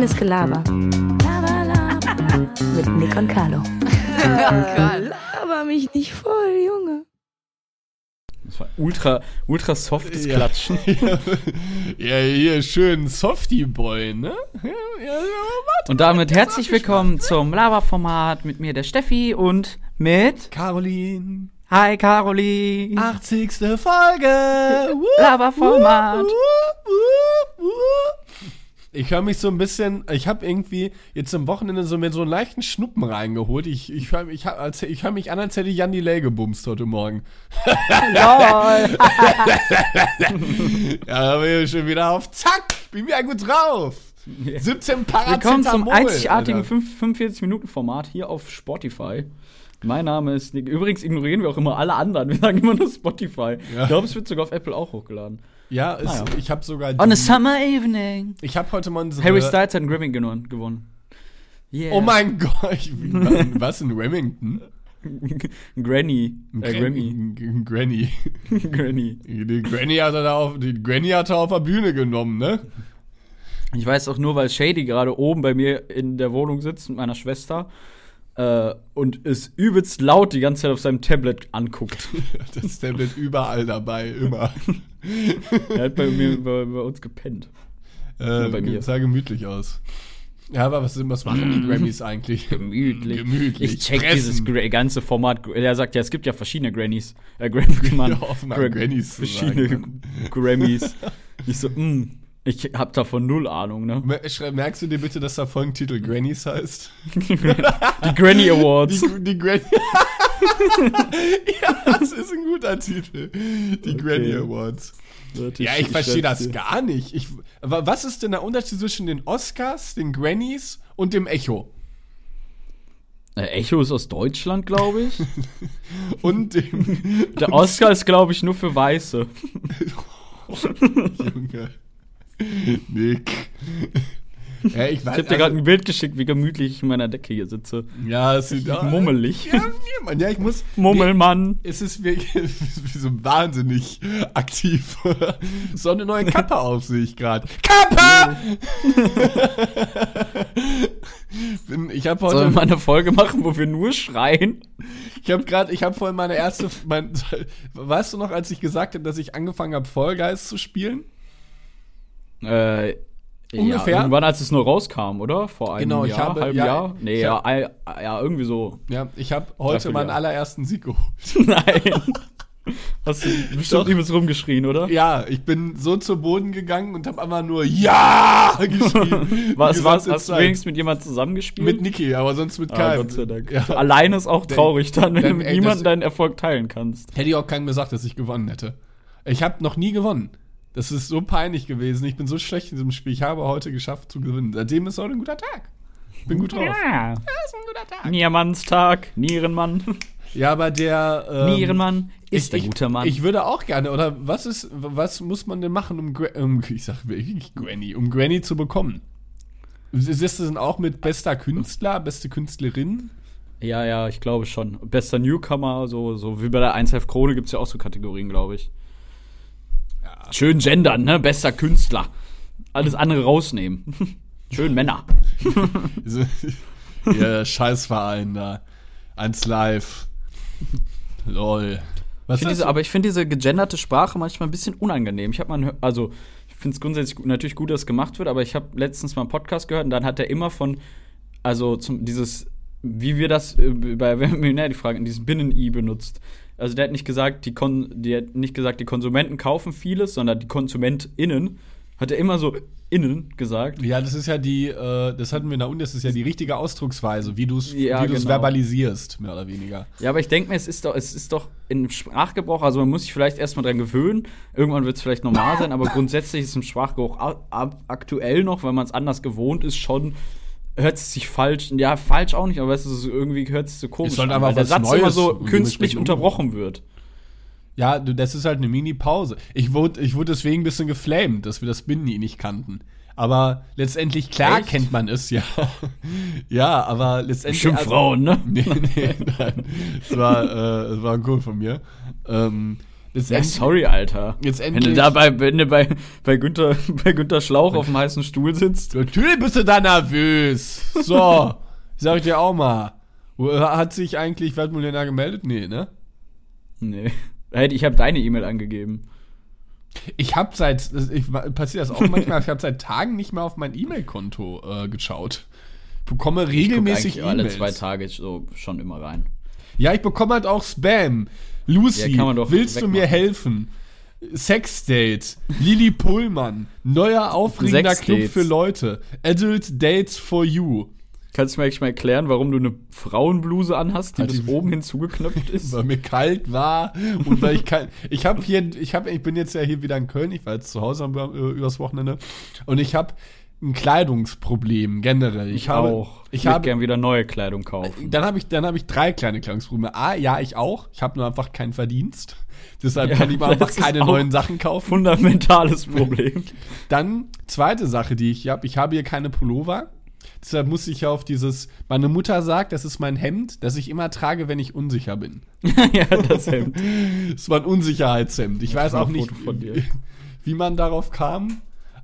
Reines Gelaber. Laber, laber. Mit Nick und Carlo. Laber mich nicht voll, Junge. Das war ultra, ultra softes Ja. Klatschen. ja, hier schön Softy Boy, ne? Ja, ja, ja, Und damit herzlich willkommen zum Lava-Format mit mir, der Steffi, und mit Caroline. Hi Caroline. 80. Folge. Lava-Format. Ich höre mich so ein bisschen, ich habe irgendwie jetzt am Wochenende so mir so einen leichten Schnuppen reingeholt. Ich, ich höre ich, hab- ich hör mich an, als hätte ich Jan Delay gebumst heute Morgen. Lol. Ja, da bin ich schon wieder auf Zack. Bin wieder gut drauf. 17 Paracetamol. Willkommen zum einzigartigen Alter. 45-Minuten-Format hier auf Spotify. Mein Name ist Nick. Übrigens ignorieren wir auch immer alle anderen. Wir sagen immer nur Spotify. Ja. Ich glaube, es wird sogar auf Apple auch hochgeladen. Ja, ist, Naja. ich habe sogar. On a summer evening. Ich habe heute mal unsere. Harry Styles hat einen Grammy gewonnen. gewonnen. Yeah. Oh mein Gott. Was in Remington? Granny. Äh, Grammy. Granny. Granny. Granny. Die Granny hat er da auf, die Granny hat er auf der Bühne genommen, ne? Ich weiß auch nur, weil Shady gerade oben bei mir in der Wohnung sitzt mit meiner Schwester äh, und es übelst laut die ganze Zeit auf seinem Tablet anguckt. Das Tablet überall dabei, immer. er hat bei mir bei, bei uns gepennt. äh, bei mir. Sah gemütlich aus. Ja, aber was, was machen die Grammys eigentlich? Gemütlich. Gemütlich. Ich check Fressen. dieses Gra ganze Format. Er sagt ja, es gibt ja verschiedene Grannies. Äh, Gram Mann, Ja, Grannies zu Verschiedene sagen, Grammys. Ich so, mh, ich hab davon null Ahnung, ne? Merkst du dir bitte, dass der Folgentitel Grannies heißt? Die Granny Awards. Die, die Granny. ja, das ist ein guter Titel. Die Granny Awards. Ja, ich verstehe das gar nicht. Ich, wa- was ist denn der Unterschied zwischen den Oscars, den Grannies und dem Echo? Äh, Echo ist aus Deutschland, glaube ich. Und dem. Der Oscar ist, glaube ich, nur für Weiße. Junge. Nick. Ja, ich Ich hab dir gerade ein Bild geschickt, wie gemütlich ich in meiner Decke hier sitze. Ja, es sieht Mummelig. Ja, nee, Mann, ja, ich muss. Mummelmann. Es ist wie, wie so wahnsinnig aktiv. so eine neue Kappe auf, sehe ich gerade. Kappe! Bin- ich habe Sollen wir heute. mal eine Folge machen, wo wir nur schreien? Ich habe gerade, ich habe vorhin meine erste, mein, weißt du noch, als ich gesagt habe, dass ich angefangen habe, Fall Guys zu spielen? Äh, Ungefähr? Ja, irgendwann, als es nur rauskam, oder? Vor einem Genau, ich Jahr, habe- halben ja, Jahr? Nee, ich ja, hab- ja, irgendwie so. Ja, ich habe heute meinen Jahr. allerersten Sieg geholt. Nein. Hast du bestimmt Doch. übelst rumgeschrien, oder? Ja, ich bin so zu Boden gegangen und habe einfach nur Ja geschrien. Was, was, hast du Zeit. wenigstens mit jemandem zusamgespielt? Mit Niki, aber sonst mit ah, keinem. Gott sei Dank. Ja. Alleine ist auch traurig dann, wenn denn, du ey, niemanden das- deinen Erfolg teilen kannst. Hätte ich auch keinem gesagt, dass ich gewonnen hätte. Ich habe noch nie gewonnen. Das ist so peinlich gewesen. Ich bin so schlecht in diesem Spiel. Ich habe heute geschafft zu gewinnen. Seitdem ist heute ein guter Tag. Bin gut drauf. Ja. Das ist ein guter Tag. Niermannstag, Nierenmann. Ja, aber der. Ähm, Nierenmann ist ich, der ich, gute Mann. Ich würde auch gerne, oder was ist, was muss man denn machen, um, um ich sag wirklich Granny, um Granny zu bekommen? Ist das denn auch mit bester Künstler, beste Künstlerin? ja, ja, ich glaube schon. Bester Newcomer, so, so wie bei der 1 Krone gibt es ja auch so Kategorien, glaube ich. Schön gendern, ne? Bester Künstler. Alles andere rausnehmen. Schön Männer. Ihr Scheißverein da. Eins live. Lol. Was Ich diese, aber ich finde diese gegenderte Sprache manchmal ein bisschen unangenehm. Ich habe mal, also ich finde es grundsätzlich gut, natürlich gut, dass es gemacht wird, aber ich habe letztens mal einen Podcast gehört und dann hat er immer von, also zum, dieses, wie wir das äh, bei Wer Millionär die Frage, dieses Binnen-I benutzt. Also der hat nicht gesagt, die Kon der hat nicht gesagt, die Konsumenten kaufen vieles, sondern die KonsumentInnen hat er immer so innen gesagt. ja, das ist ja die, äh, das hatten wir in der Uni, das ist ja die richtige Ausdrucksweise, wie du es Ja, wie genau. verbalisierst, mehr oder weniger. Ja, aber ich denke mir, es ist doch, es ist doch im Sprachgebrauch, also man muss sich vielleicht erstmal dran gewöhnen. Irgendwann wird es vielleicht normal sein, aber grundsätzlich ist im Sprachgebrauch aktuell noch, weil man es anders gewohnt ist, schon hört es sich falsch, ja, falsch auch nicht, aber es ist irgendwie hört es so komisch an, weil der Satz immer Neues so und künstlich unterbrochen wird. Ja, du, das ist halt eine Mini-Pause. Ich wurde, ich wurde deswegen ein bisschen geflamed, dass wir das Bindi nicht kannten. Aber letztendlich, klar Echt? kennt man es, ja. ja, aber letztendlich. also Bestimmt Frauen, ne? Nee, nee, nein. Es war, äh, es war ein Kumpel von mir. Ähm, Ja, Letztendlich, sorry, Alter. Jetzt wenn endlich- du da bei, wenn du bei, bei, Günther, bei Günther Schlauch auf dem heißen Stuhl sitzt. Natürlich bist du da nervös. So, sag ich dir auch mal. Hat sich eigentlich Weltmillionär gemeldet? Nee, ne? Nee. Ich habe deine E-Mail angegeben. Ich habe seit, ich, passiert das auch manchmal, ich habe seit Tagen nicht mehr auf mein E-Mail-Konto äh, geschaut. Ich bekomme Ich guck regelmäßig eigentlich alle zwei Tage so schon immer rein. Ja, ich bekomme halt auch Spam. Lucy, Ja, willst du mir helfen? Sexdate, Lili Pullmann, neuer aufregender Club für Leute, Adult Dates for You. Kannst du mir eigentlich mal erklären, warum du eine Frauenbluse anhast, die Halt bis oben hin zugeknöpft ist? weil mir kalt war und weil ich kalt. Ich habe hier, ich habe, ich bin jetzt ja hier wieder in Köln. Ich war jetzt zu Hause am- übers Wochenende und ich habe ein Kleidungsproblem generell. Ich, habe, auch. ich würd habe, gern wieder neue Kleidung kaufen. dann habe ich, dann habe ich drei kleine Kleidungsprobleme. A, ja, ich auch. Ich habe nur einfach keinen Verdienst. Deshalb Ja, kann ich mir das einfach keine neuen Sachen kaufen. Fundamentales Problem. Dann zweite Sache, die ich habe. Ich habe hier keine Pullover. Deshalb muss ich ja auf dieses. Meine Mutter sagt, das ist mein Hemd, das ich immer trage, wenn ich unsicher bin. ja, das Hemd. Es war ein Unsicherheitshemd. Ich weiß mal auch nicht, wie man darauf kam.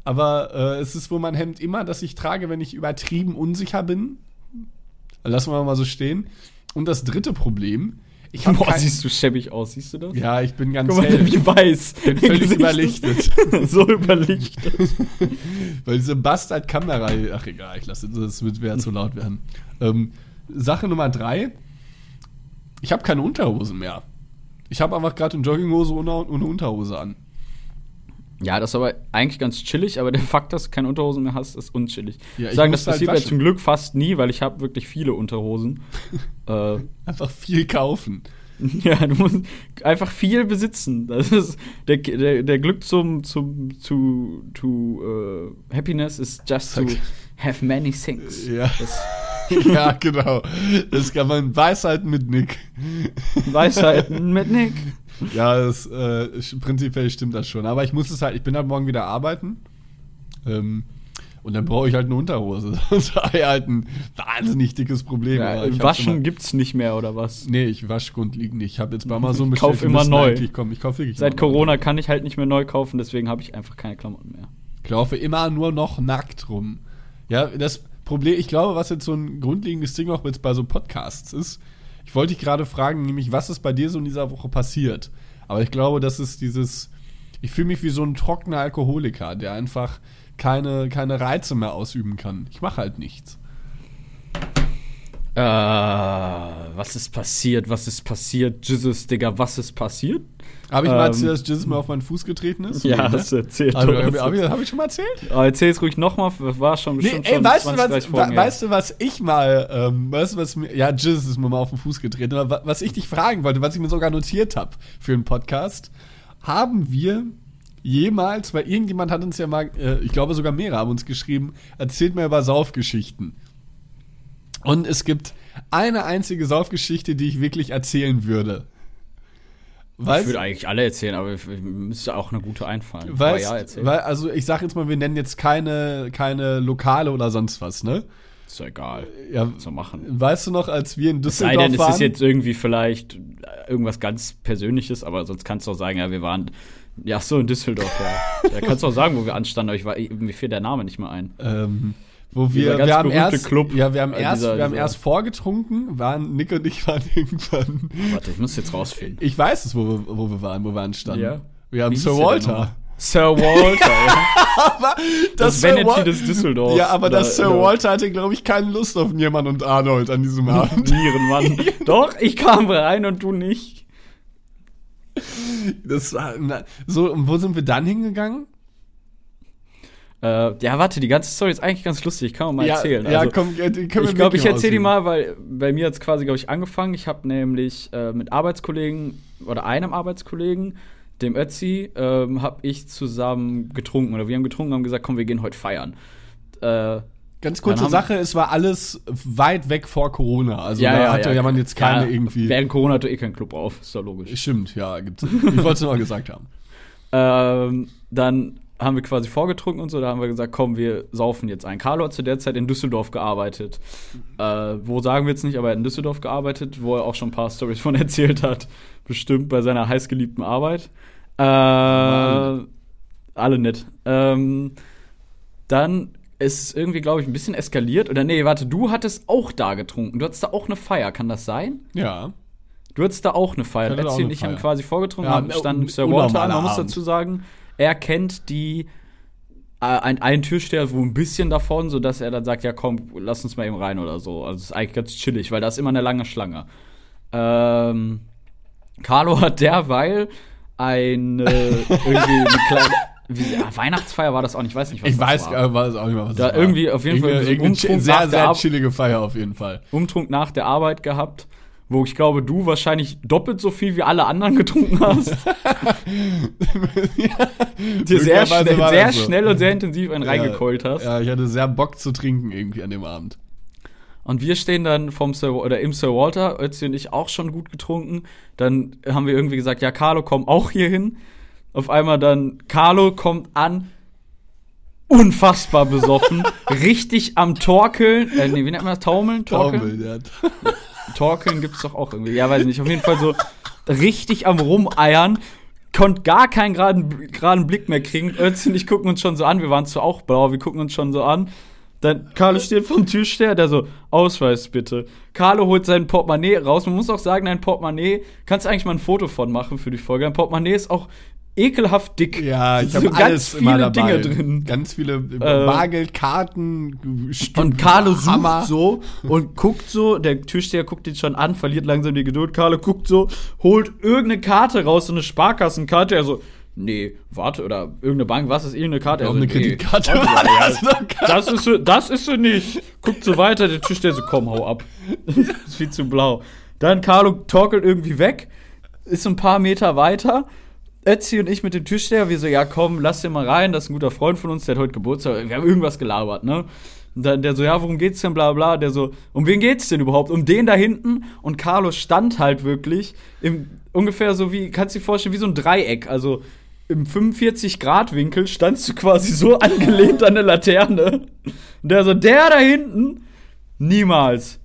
Aber äh, es ist wohl mein Hemd immer, das ich trage, wenn ich übertrieben unsicher bin. Lassen wir mal so stehen. Und das dritte Problem. Ich Boah, kein, siehst du schäbig aus, siehst du das? Ja, ich bin ganz Guck mal, hell. wie weiß. Bin völlig überlichtet. so überlichtet. Weil diese Bastard-Kamera. Ach egal, ich lasse das wird wäre zu laut werden. Ähm, Sache Nummer drei. Ich habe keine Unterhosen mehr. Ich habe einfach gerade eine Jogginghose ohne, ohne Unterhose an. Ja, das ist aber eigentlich ganz chillig, aber der Fakt, dass du keine Unterhosen mehr hast, ist unchillig. Ja, ich Sagen, das halt passiert mir waschen. zum Glück fast nie, weil ich habe wirklich viele Unterhosen. äh, Einfach viel kaufen. ja, du musst einfach viel besitzen. Das ist der, der, der Glück zum, zum zu, to äh, Happiness is just to have many things. Ja. Ja, genau. Das kann man Weisheiten mit Nick. Weisheiten mit Nick. Ja, das, äh, prinzipiell stimmt das schon. Aber ich muss es halt, ich bin halt morgen wieder arbeiten. Ähm, und dann brauche ich halt eine Unterhose. Das war halt ein wahnsinnig dickes Problem. Ja, ich hab's waschen immer- gibt's nicht mehr oder was? Nee, ich wasche grundlegend nicht. Ich habe jetzt bei Amazon Kauf bestellt. die immer müssen neu. Ich kaufe wirklich Seit immer neu. Corona kann ich halt nicht mehr neu kaufen, deswegen habe ich einfach keine Klamotten mehr. Ich laufe immer nur noch nackt rum. Ja, das Problem, ich glaube, was jetzt so ein grundlegendes Ding auch jetzt bei so Podcasts ist, ich wollte dich gerade fragen, nämlich, was ist bei dir so in dieser Woche passiert? Aber ich glaube, das ist dieses, ich fühle mich wie so ein trockener Alkoholiker, der einfach keine, keine Reize mehr ausüben kann. Ich mache halt nichts. Äh, was ist passiert? Was ist passiert? Jesus, Digga, was ist passiert? Habe ich mal Ähm, erzählt, dass Jesus mir auf meinen Fuß getreten ist? Ja, Nee, ne? hast du erzählt. Also, habe ich, hab ich schon mal erzählt? Aber erzähl es ruhig nochmal, war schon Nee, bestimmt ey, schon weißt, du, 20, 30 was, Folgen weißt du, was ich mal, ähm, weißt du, was mir, ja, Jesus ist mir mal auf den Fuß getreten, aber wa- was ich dich fragen wollte, was ich mir sogar notiert habe für einen Podcast, haben wir jemals, weil irgendjemand hat uns ja mal, äh, ich glaube sogar mehrere haben uns geschrieben, erzählt mir über Saufgeschichten. Und es gibt eine einzige Saufgeschichte, die ich wirklich erzählen würde. ich Weißt, würde eigentlich alle erzählen, aber ich- ich müsste auch eine gute einfallen. Aber ja, weil, also ich sag jetzt mal, wir nennen jetzt keine, keine Lokale oder sonst was, ne? ist doch egal. Ja, wir machen. Weißt du noch, als wir in Es sei Düsseldorf denn, es waren? ist jetzt irgendwie vielleicht äh, irgendwas ganz Persönliches, aber sonst kannst du auch sagen, ja, wir waren. Ja, so in Düsseldorf, ja. Da kannst du auch sagen, wo wir anstanden, aber ich war, mir fehlt der Name nicht mehr ein. ähm, wo wir, wir haben erst, Club. ja, wir haben Äh, erst, dieser- wir haben dieser- erst vorgetrunken, waren Nick und ich waren irgendwann. Warte, ich muss jetzt rausfinden. Ich weiß es, wo wir, wo wir waren, wo wir anstanden. Ja. Wir haben Wie Sir Walter. Sir Walter, ja. Aber Das, Sir Vanity Wal- des Düsseldorfs. Ja, aber das Sir Walter hatte, glaube ich, keine Lust auf Niemann und Arnold an diesem Abend. Nierenmann. Doch, ich kam rein und du nicht. Das war, na, so, und wo sind wir dann hingegangen? Äh, ja, warte, die ganze Story ist eigentlich ganz lustig. Kann man mal ja, erzählen. ja, Also, komm, äh, die können wir ich glaube, ich erzähle die mal, weil bei mir hat es quasi, glaube ich, angefangen. Ich habe nämlich äh, mit Arbeitskollegen oder einem Arbeitskollegen, dem Ötzi, ähm, habe ich zusammen getrunken. Oder wir haben getrunken und haben gesagt, komm, wir gehen heute feiern. Äh, Ganz kurze Sache, es war alles weit weg vor Corona. Also da hatte ja, man jetzt keine ja, irgendwie. Während Corona hat doch eh kein Club auf, ist doch logisch. Stimmt, ja, gibt's. Ich wollte es nur mal gesagt haben. Ähm, dann haben wir quasi vorgetrunken und so. Da haben wir gesagt, komm, wir saufen jetzt ein. Carlo hat zu der Zeit in Düsseldorf gearbeitet. Äh, wo sagen wir jetzt nicht, aber er hat in Düsseldorf gearbeitet, wo er auch schon ein paar Stories von erzählt hat. Bestimmt bei seiner heißgeliebten Arbeit. Äh, alle nett. Ähm, dann ist es irgendwie, glaube ich, ein bisschen eskaliert. Oder nee, warte, du hattest auch da getrunken. Du hattest da auch eine Feier, kann das sein? Ja. Du hattest da auch eine Feier. Ich und eine ich haben quasi vorgetrunken, Ja, haben standen un- Sir Walter an. Man muss dazu sagen, er kennt die äh, ein, einen Türsteher wo ein bisschen davon, sodass er dann sagt, ja komm, lass uns mal eben rein oder so. Also es ist eigentlich ganz chillig, weil da ist immer eine lange Schlange. Ähm, Carlo hat derweil eine irgendwie eine kleine wie, ja, Weihnachtsfeier war das auch nicht, ich weiß nicht, was Ich das weiß, war. äh, weiß auch nicht was Da das war. irgendwie auf jeden Fall Irgendeine- so irgendeine sehr, sehr chillige Feier auf jeden Fall. Umtrunk nach der Arbeit gehabt, wo ich glaube, du wahrscheinlich doppelt so viel wie alle anderen getrunken hast. Dir sehr, schnell, sehr so. schnell und sehr intensiv einen reingekeult ja, hast. Ja, ich hatte sehr Bock zu trinken irgendwie an dem Abend. Und wir stehen dann vom Sir, oder im Sir Walter, Ötzi und ich auch schon gut getrunken. Dann haben wir irgendwie gesagt, ja, Carlo, komm auch hier hin. Auf einmal dann, Carlo kommt an, unfassbar besoffen, richtig am Torkeln, äh, nee, wie nennt man das? Taumeln? Torkeln? Taumel, der Torkeln gibt's doch auch irgendwie. Ja, weiß ich nicht. Auf jeden Fall so richtig am Rumeiern. Konnte gar keinen geraden, geraden Blick mehr kriegen. Ötzi und ich gucken uns schon so an. Wir waren zwar auch blau, wir gucken uns schon so an. Dann Carlo steht vom Türsteher, der so, Ausweis bitte. Carlo holt sein Portemonnaie raus. Man muss auch sagen, dein Portemonnaie, kannst du eigentlich mal ein Foto von machen für die Folge. Dein Portemonnaie ist auch ekelhaft dick. Ja, ich So habe ganz alles viele. Dinge drin. Ganz viele äh, Äh, Stück, Und Carlo sucht so und guckt so, der Türsteher guckt ihn schon an, verliert langsam die Geduld. Carlo guckt so, holt irgendeine Karte raus, so eine Sparkassenkarte. Er so, nee, warte, oder irgendeine Bank, was ist irgendeine Karte? Er Auch so, eine nee, Kreditkarte. warte ja, Das ist geil. das ist sie, das ist sie nicht. Guckt so weiter, der Türsteher so, komm, hau ab. ist viel zu blau. Dann Carlo torkelt irgendwie weg, ist so ein paar Meter weiter. Ötzi und ich mit dem Türsteher, wir so, ja komm, lass den mal rein, das ist ein guter Freund von uns, der hat heute Geburtstag. Wir haben irgendwas gelabert, ne? Und dann der so, ja, worum geht's denn, bla bla. Der so, um wen geht's denn überhaupt? Um den da hinten. Und Carlos stand halt wirklich im ungefähr so wie, kannst du dir vorstellen, wie so ein Dreieck. Also im 45-Grad-Winkel standst du quasi so angelehnt an der Laterne. Und der so, der da hinten, niemals.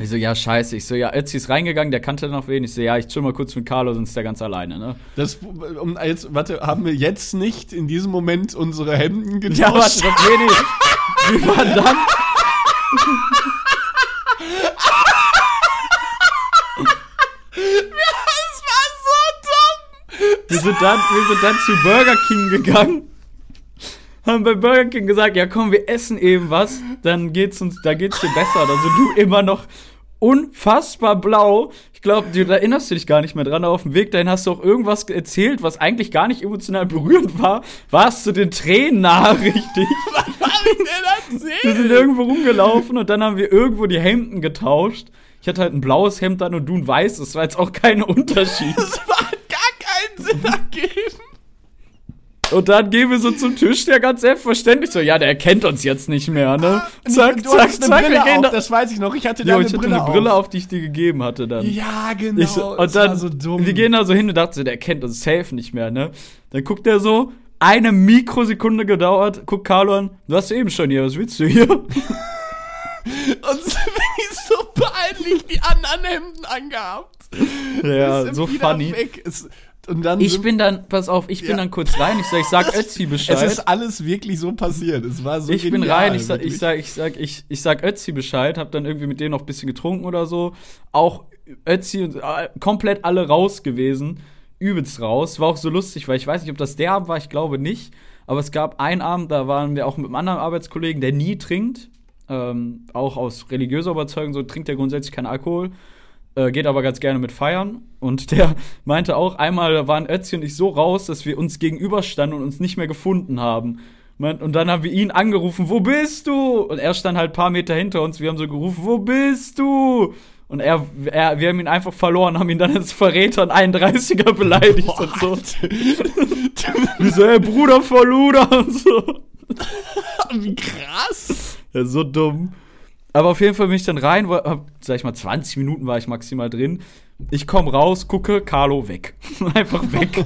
Ich so, ja, scheiße. Ich so, ja, Ötzi ist reingegangen, der kannte noch wen. Ich so, ja, ich chill mal kurz mit Carlo, sonst ist der ganz alleine, ne? Das, um, jetzt, warte, haben wir jetzt nicht in diesem Moment unsere Hemden getauscht? Ja, warte, das, nee. Wir waren dann. das war so dumm! Wir sind dann, wir sind dann zu Burger King gegangen. Haben bei Burger King gesagt, ja komm, wir essen eben was, dann geht's uns, da geht's dir besser. Also du immer noch unfassbar blau. Ich glaube, du da erinnerst du dich gar nicht mehr dran. Auf dem Weg dahin hast du auch irgendwas erzählt, was eigentlich gar nicht emotional berührend war. Warst du den Tränen nahe, richtig? Was hab ich denn Wir erzählt? sind irgendwo rumgelaufen und dann haben wir irgendwo die Hemden getauscht. Ich hatte halt ein blaues Hemd an und du ein weißes. Das war jetzt auch kein Unterschied. Das hat gar keinen Sinn ergeben. Und dann gehen wir so zum Tisch, der ganz selbstverständlich so, ja, der erkennt uns jetzt nicht mehr, ne? Zack, du zack, zack, wir gehen auf, da. das weiß ich noch. Ich hatte da Jo, eine ich hatte Brille, eine Brille auf. auf, die ich dir gegeben hatte dann. Ja, genau. Ich und dann, war so dumm. wir gehen da so hin und dachte, so, der kennt uns safe nicht mehr, ne? Dann guckt er so, eine Mikrosekunde gedauert, guckt Carlo an, du hast eben schon hier, was willst du hier? Und so peinlich die anderen Hemden angehabt. ja, so funny. Weg. Es, und dann Ich bin dann, pass auf, ich bin Ja. dann kurz rein, ich sag, ich sag Ötzi Bescheid. Es ist alles wirklich so passiert. Es war so ich bin genial, rein, ich sag, ich sag, ich sag, ich, ich sag Ötzi Bescheid, hab dann irgendwie mit denen noch ein bisschen getrunken oder so. Auch Ötzi und äh, komplett alle raus gewesen. Übelst raus. War auch so lustig, weil ich weiß nicht, ob das der Abend war, ich glaube nicht. Aber es gab einen Abend, da waren wir auch mit einem anderen Arbeitskollegen, der nie trinkt. Ähm, auch aus religiöser Überzeugung, so trinkt er grundsätzlich keinen Alkohol. Äh, geht aber ganz gerne mit feiern. Und der meinte auch, einmal waren Ötzi und ich so raus, dass wir uns gegenüberstanden und uns nicht mehr gefunden haben. Und dann haben wir ihn angerufen, wo bist du? Und er stand halt ein paar Meter hinter uns. Wir haben so gerufen, wo bist du? Und er, er wir haben ihn einfach verloren, haben ihn dann als Verräter und 31er beleidigt und so. Wie so, ey, Bruder vor Luder und so. Wie krass. Ja, so dumm. Aber auf jeden Fall bin ich dann rein, hab, sag ich mal, 20 Minuten war ich maximal drin. Ich komme raus, gucke, Carlo weg. Einfach weg.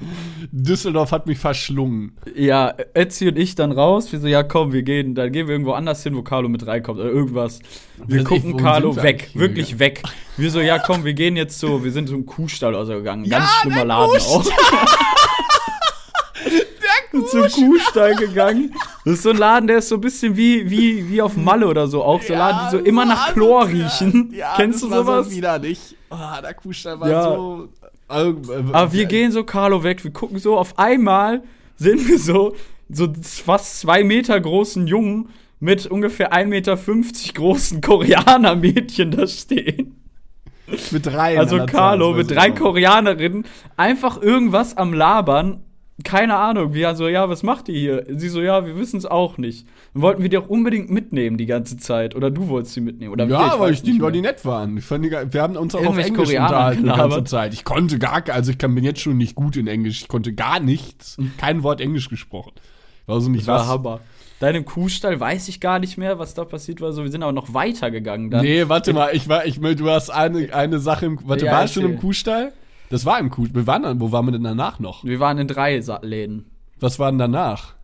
Düsseldorf hat mich verschlungen. ja, Ötzi und ich dann raus. Wir so, ja komm, wir gehen, dann gehen wir irgendwo anders hin, wo Carlo mit reinkommt oder irgendwas. Wir ich, gucken wohin Carlo wir weg, wirklich weg. Wir so, ja komm, wir gehen jetzt so, wir sind so im Kuhstall oder so gegangen. Ganz Ja, schlimmer der Laden auch. Und zum Kuhstall gegangen. Das ist so ein Laden, der ist so ein bisschen wie, wie, wie auf Malle oder so. Auch so Laden, die so immer nach Chlor riechen. Ja, Kennst du sowas? So widerlich. Oh, der Kuhstall war Ja. so. äh, Aber wir gehen so Carlo weg, wir gucken so, auf einmal sind wir so, so fast zwei Meter großen Jungen mit ungefähr 1,50 Meter großen Koreaner-Mädchen da stehen. mit drei. Also Carlo mit drei. Koreanerinnen einfach irgendwas am Labern. Keine Ahnung. Wir so, ja, was macht ihr hier? Sie so, ja, wir wissen es auch nicht. Dann wollten wir die auch unbedingt mitnehmen die ganze Zeit. Oder du wolltest sie mitnehmen. Oder wir, Ja, weil, weiß ich die, weil die nett waren. Ich fand die, wir haben uns auch auf Englisch Koreaner unterhalten die ganze gelabert. Zeit. Ich konnte gar, also ich kann, bin jetzt schon nicht gut in Englisch. Ich konnte gar nichts, kein Wort Englisch gesprochen. Weiß also nicht Das war was. Hammer. Deinem Kuhstall weiß ich gar nicht mehr, was da passiert war. So, wir sind aber noch weitergegangen dann. Nee, warte mal, ich war, ich, du hast eine, eine Sache im, warte, Ja, war es schon im. Kuhstall? Das war im Kuhstall. Wir waren dann, wo waren wir denn danach noch? Wir waren in drei Sa Läden. Was war denn danach?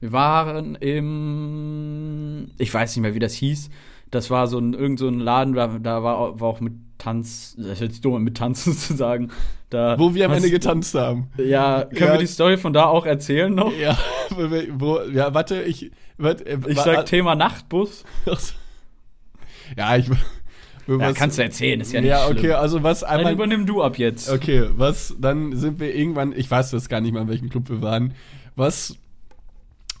Wir waren im. Ich weiß nicht mehr, wie das hieß. Das war so ein, irgend so ein Laden, da, da war, war auch mit Tanz. Das ist jetzt dumm, mit Tanzen zu sagen. Da Wo wir am Ende getanzt haben. Ja, können Ja. wir die Story von da auch erzählen noch? Ja, wo, ja, warte, ich, warte, äh, Ich sag Thema Nachtbus. Ja, ich, Ja, was, kannst du erzählen, ist ja nicht ja, schlimm. okay, also was Dann einmal, übernimm du ab jetzt. okay, was, dann sind wir irgendwann, ich weiß das gar nicht mal, in welchem Club wir waren, was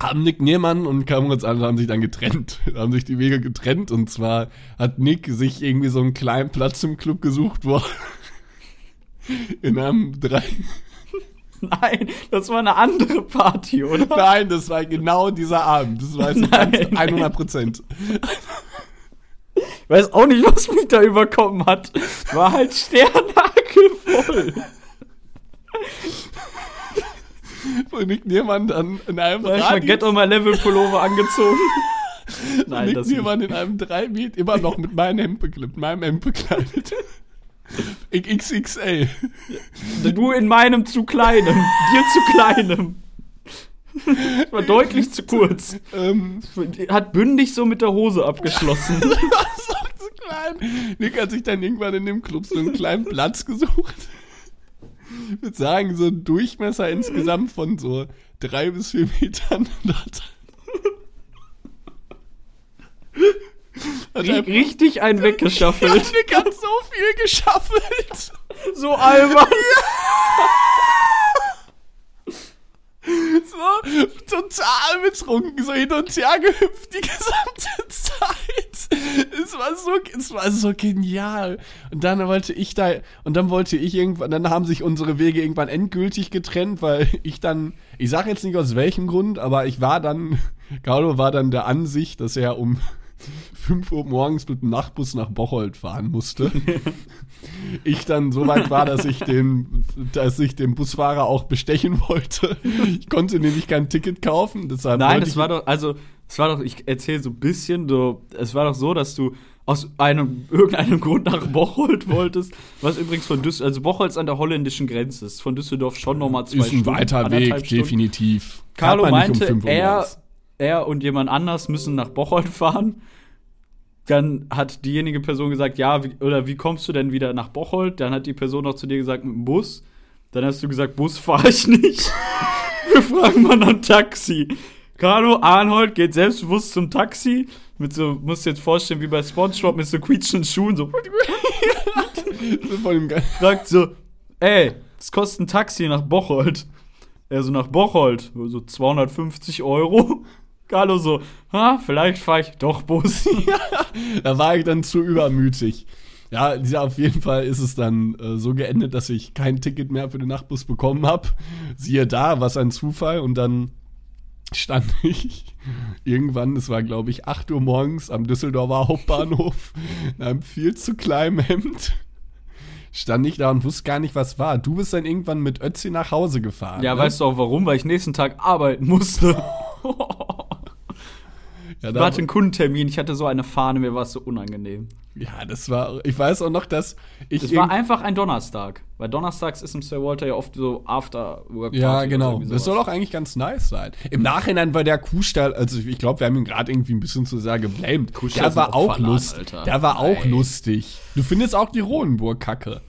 haben Nick Niermann und Kamerons andere haben sich dann getrennt, haben sich die Wege getrennt und zwar hat Nick sich irgendwie so einen kleinen Platz im Club gesucht, wo in einem drei, Nein, das war eine andere Party, oder? nein, das war genau dieser Abend, das weiß ich ganz Nein. 100 Prozent. Ich weiß auch nicht, was mich da überkommen hat. War halt sternhagelvoll. Und Nick Niermann dann in einem Da hab ich Radius- Get on my Level Pullover angezogen. Nein, Nick das Niermann nicht. in einem 3 Meter, immer noch mit meinem Hemd bekleidet, meinem Hemd bekleidet. XXL. Du in meinem zu kleinem. Dir zu kleinem. War deutlich zu kurz. Ähm, Hat bündig so mit der Hose abgeschlossen. das war zu klein. Nick hat sich dann irgendwann in dem Club so einen kleinen Platz gesucht. Ich würde sagen, so ein Durchmesser insgesamt von so drei bis vier Metern. Hat er- Richtig einen weggeschaffelt. Nick hat so viel geschaffelt. So albern. So total betrunken, so hin und her gehüpft die gesamte Zeit. Es war so, es war so genial. Und dann wollte ich da, und dann wollte ich irgendwann, dann haben sich unsere Wege irgendwann endgültig getrennt, weil ich dann, ich sage jetzt nicht aus welchem Grund, aber ich war dann, Carlo war dann der Ansicht, dass er um 5 Uhr morgens mit dem Nachtbus nach Bocholt fahren musste. ich dann so weit war, dass ich den, dass ich den Busfahrer auch bestechen wollte. Ich konnte nämlich kein Ticket kaufen, deshalb Nein, es war doch, also, es war doch, ich erzähle so ein bisschen, so, es war doch so, dass du aus einem, irgendeinem Grund nach Bocholt wolltest, was übrigens von Düsseldorf, also Bocholt ist an der holländischen Grenze, ist von Düsseldorf schon nochmal zwei ist ein Stunden. weiter Weg, Stunden. definitiv. Carlo um meinte, 5 Uhr er. Er und jemand anders müssen nach Bocholt fahren. Dann hat diejenige Person gesagt, ja, wie, oder wie kommst du denn wieder nach Bocholt? Dann hat die Person noch zu dir gesagt, mit dem Bus. Dann hast du gesagt, Bus fahre ich nicht. Wir fragen mal nach Taxi. Carlo Arnold geht selbstbewusst zum Taxi. Mit so, musst dir jetzt vorstellen, wie bei Spongebob mit so quietschenden Schuhen, so. Fragt so, ey, es kostet ein Taxi nach Bocholt. Er so, nach Bocholt, so 250 Euro. Carlo so, ha, vielleicht fahre ich doch Bus. Da war ich dann zu übermütig. Ja, auf jeden Fall ist es dann äh, so geendet, dass ich kein Ticket mehr für den Nachtbus bekommen habe. Siehe da, was ein Zufall. Und dann stand ich irgendwann, es war glaube ich 8 Uhr morgens am Düsseldorfer Hauptbahnhof in einem viel zu kleinen Hemd. Stand ich da und wusste gar nicht, was war. Du bist dann irgendwann mit Ötzi nach Hause gefahren. Ja, ne? weißt du auch warum? Weil ich nächsten Tag arbeiten musste. Ja, Ich hatte einen Kundentermin, ich hatte so eine Fahne, mir war es so unangenehm. ja, das war. Ich weiß auch noch, dass ich. Es war einfach ein Donnerstag. Weil donnerstags ist im Sir Walter ja oft so After-Work. Ja, genau. Das soll auch eigentlich ganz nice sein. Im Nachhinein war der Kuhstall, also ich glaube, wir haben ihn gerade irgendwie ein bisschen zu sehr geblamed. Kuhstall Der war auch lustig. Alter. Der war auch Nein. lustig. Du findest auch die Rohenburg kacke.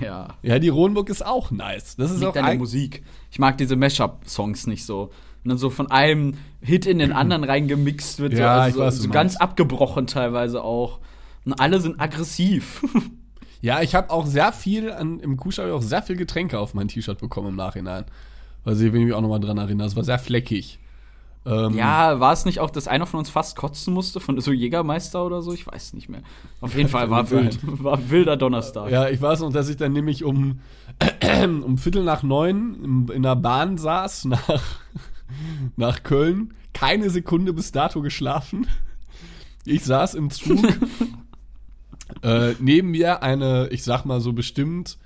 Ja. Ja, die Rohenburg ist auch nice. Das ist Liegt auch an der ein, Musik. Ich mag diese Mashup-Songs nicht so. Und dann so von einem Hit in den anderen reingemixt wird. Ja, so, also ich weiß, so, so ganz abgebrochen teilweise auch. Und alle sind aggressiv. Ja, ich habe auch sehr viel an, im Kuhstall hab ich auch sehr viel Getränke auf mein T-Shirt bekommen im Nachhinein. Also ich will mich auch nochmal dran erinnern. Das war sehr fleckig. Ähm, ja, war es nicht auch, dass einer von uns fast kotzen musste? Von so Jägermeister oder so? Ich weiß nicht mehr. Auf jeden Fall war wild. War wilder Donnerstag. Ja, ich weiß noch, dass ich dann nämlich um, um Viertel nach neun in, in der Bahn saß nach, nach Köln. Keine Sekunde bis dato geschlafen. Ich saß im Zug. äh, neben mir eine, ich sag mal so bestimmt,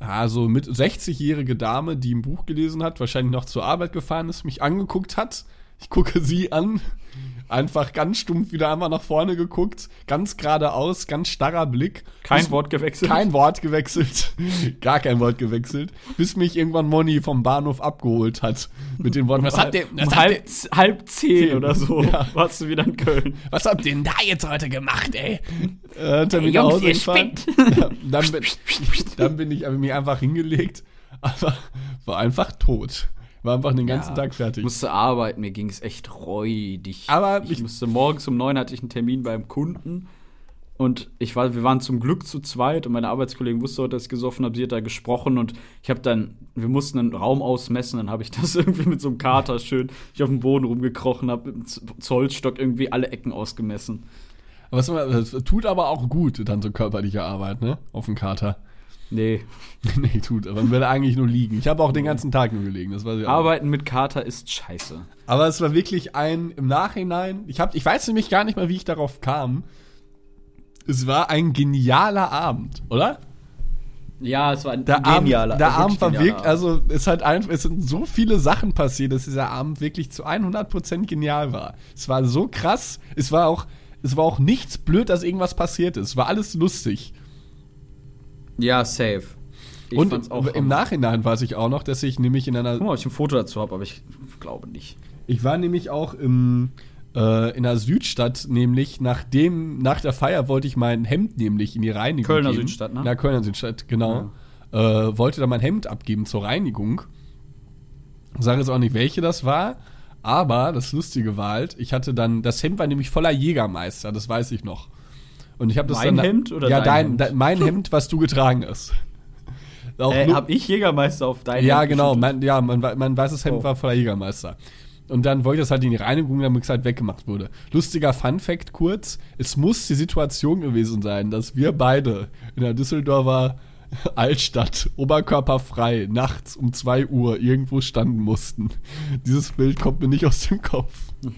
ja, so mit 60-jährige Dame, die ein Buch gelesen hat, wahrscheinlich noch zur Arbeit gefahren ist, mich angeguckt hat. Ich gucke sie an, einfach ganz stumpf wieder einmal nach vorne geguckt, ganz geradeaus, ganz starrer Blick. Kein Wort gewechselt. Kein Wort gewechselt. Gar kein Wort gewechselt. Bis mich irgendwann Moni vom Bahnhof abgeholt hat. Mit den Worten, was habt ihr, um was habt ihr, halb, halb zehn Zehn. oder so Ja. warst du wieder in Köln. was habt ihr denn da jetzt heute gemacht, ey? Äh, hat er Ey, mich nach Jungs, ihr spinnt. Ja, dann, bin, dann bin ich hab ich mich einfach hingelegt. Aber war einfach tot. War einfach den ganzen Ja, Tag fertig. Ich musste arbeiten, mir ging es echt räudig. Aber ich, ich- musste morgens um neun hatte ich einen Termin beim Kunden und ich war, wir waren zum Glück zu zweit und meine Arbeitskollegin wusste heute, dass ich gesoffen habe. Sie hat da gesprochen und ich habe dann, wir mussten einen Raum ausmessen, dann habe ich das irgendwie mit so einem Kater schön, ich auf dem Boden rumgekrochen habe, mit dem Zollstock irgendwie alle Ecken ausgemessen. Was, das tut aber auch gut, dann so körperliche Arbeit, ne? Auf dem Kater. Nee, nee, tut, aber man will eigentlich nur liegen. Ich habe auch den ganzen Tag nur gelegen, das weiß arbeiten mit Kater ist scheiße. Aber es war wirklich ein im Nachhinein. Ich hab, ich weiß nämlich gar nicht mal, wie ich darauf kam. Es war ein genialer Abend, oder? Ja, es war ein Der Abend, genialer der Abend war wirklich, also es hat einfach, es sind so viele Sachen passiert, dass dieser Abend wirklich zu 100% genial war. Es war so krass. Es war auch, es war auch nichts blöd, dass irgendwas passiert ist. Es war alles lustig. Ja, safe. Ich Und fand's auch im Hammer. Nachhinein weiß ich auch noch, dass ich nämlich in einer Guck mal, ob ich ein Foto dazu habe, aber ich glaube nicht. Ich war nämlich auch im, äh, in der Südstadt, nämlich nachdem, nach der Feier wollte ich mein Hemd nämlich in die Reinigung Kölner geben. Südstadt, ne? Ja, Kölner Südstadt, genau. Äh, wollte da mein Hemd abgeben zur Reinigung. Sage jetzt auch nicht, welche das war, aber das Lustige war halt, ich hatte dann, das Hemd war nämlich voller Jägermeister, das weiß ich noch. Und ich habe das Mein dann. Hemd oder ja, dein Hemd? dein- mein Hemd, was du getragen hast. Auch Äh, hab ich Jägermeister auf dein ja, Hemd genau. Mein, ja, mein, mein weißes Hemd Oh. war voller Jägermeister. Und dann wollte ich das halt in die Reinigung, damit es halt weggemacht wurde. Lustiger Fun-Fact kurz: Es muss die Situation gewesen sein, dass wir beide in der Düsseldorfer Altstadt, oberkörperfrei, nachts um 2 Uhr irgendwo standen mussten. Dieses Bild kommt mir nicht aus dem Kopf.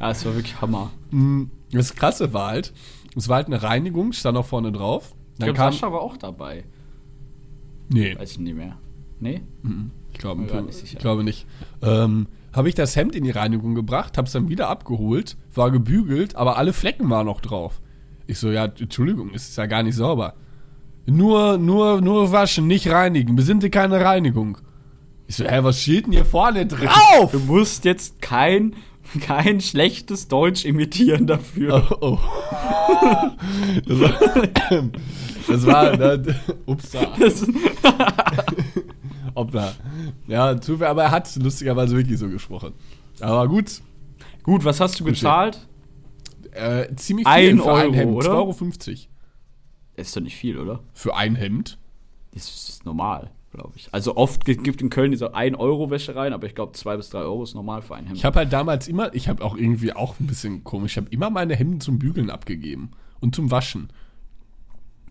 Ja, es war wirklich Hammer. Mm, Das Krasse war halt, es war halt eine Reinigung, stand auch vorne drauf. Ich Dann glaube, kam. Sascha war auch dabei. Nee, Weiß ich nicht mehr. Nee? Ich glaube, nicht ich glaube nicht. Ähm, habe ich das Hemd in die Reinigung gebracht, habe es dann wieder abgeholt, war gebügelt, aber alle Flecken waren noch drauf. Ich so, ja, Entschuldigung, es ist ja gar nicht sauber. Nur, nur, nur waschen, nicht reinigen. Wir sind hier keine Reinigung. Ich so, hä, was steht denn hier vorne drauf? Du musst jetzt kein, kein schlechtes Deutsch imitieren dafür. Oh, oh. Das war, das war das, ups, da. Das, Hoppla. Ja, Zufall, aber er hat lustigerweise wirklich so gesprochen. Aber gut, gut, was hast du gezahlt? äh, ziemlich Ein für ein Euro, Hemd. oder? 2,50 Euro. Ist doch nicht viel, oder? Für ein Hemd? Das ist normal, glaube ich. Also oft gi- gibt in Köln diese 1-Euro-Wäschereien, aber ich glaube 2 bis 3 Euro ist normal für ein Hemd. Ich habe halt damals immer, ich habe auch irgendwie auch ein bisschen komisch, ich habe immer meine Hemden zum Bügeln abgegeben und zum Waschen.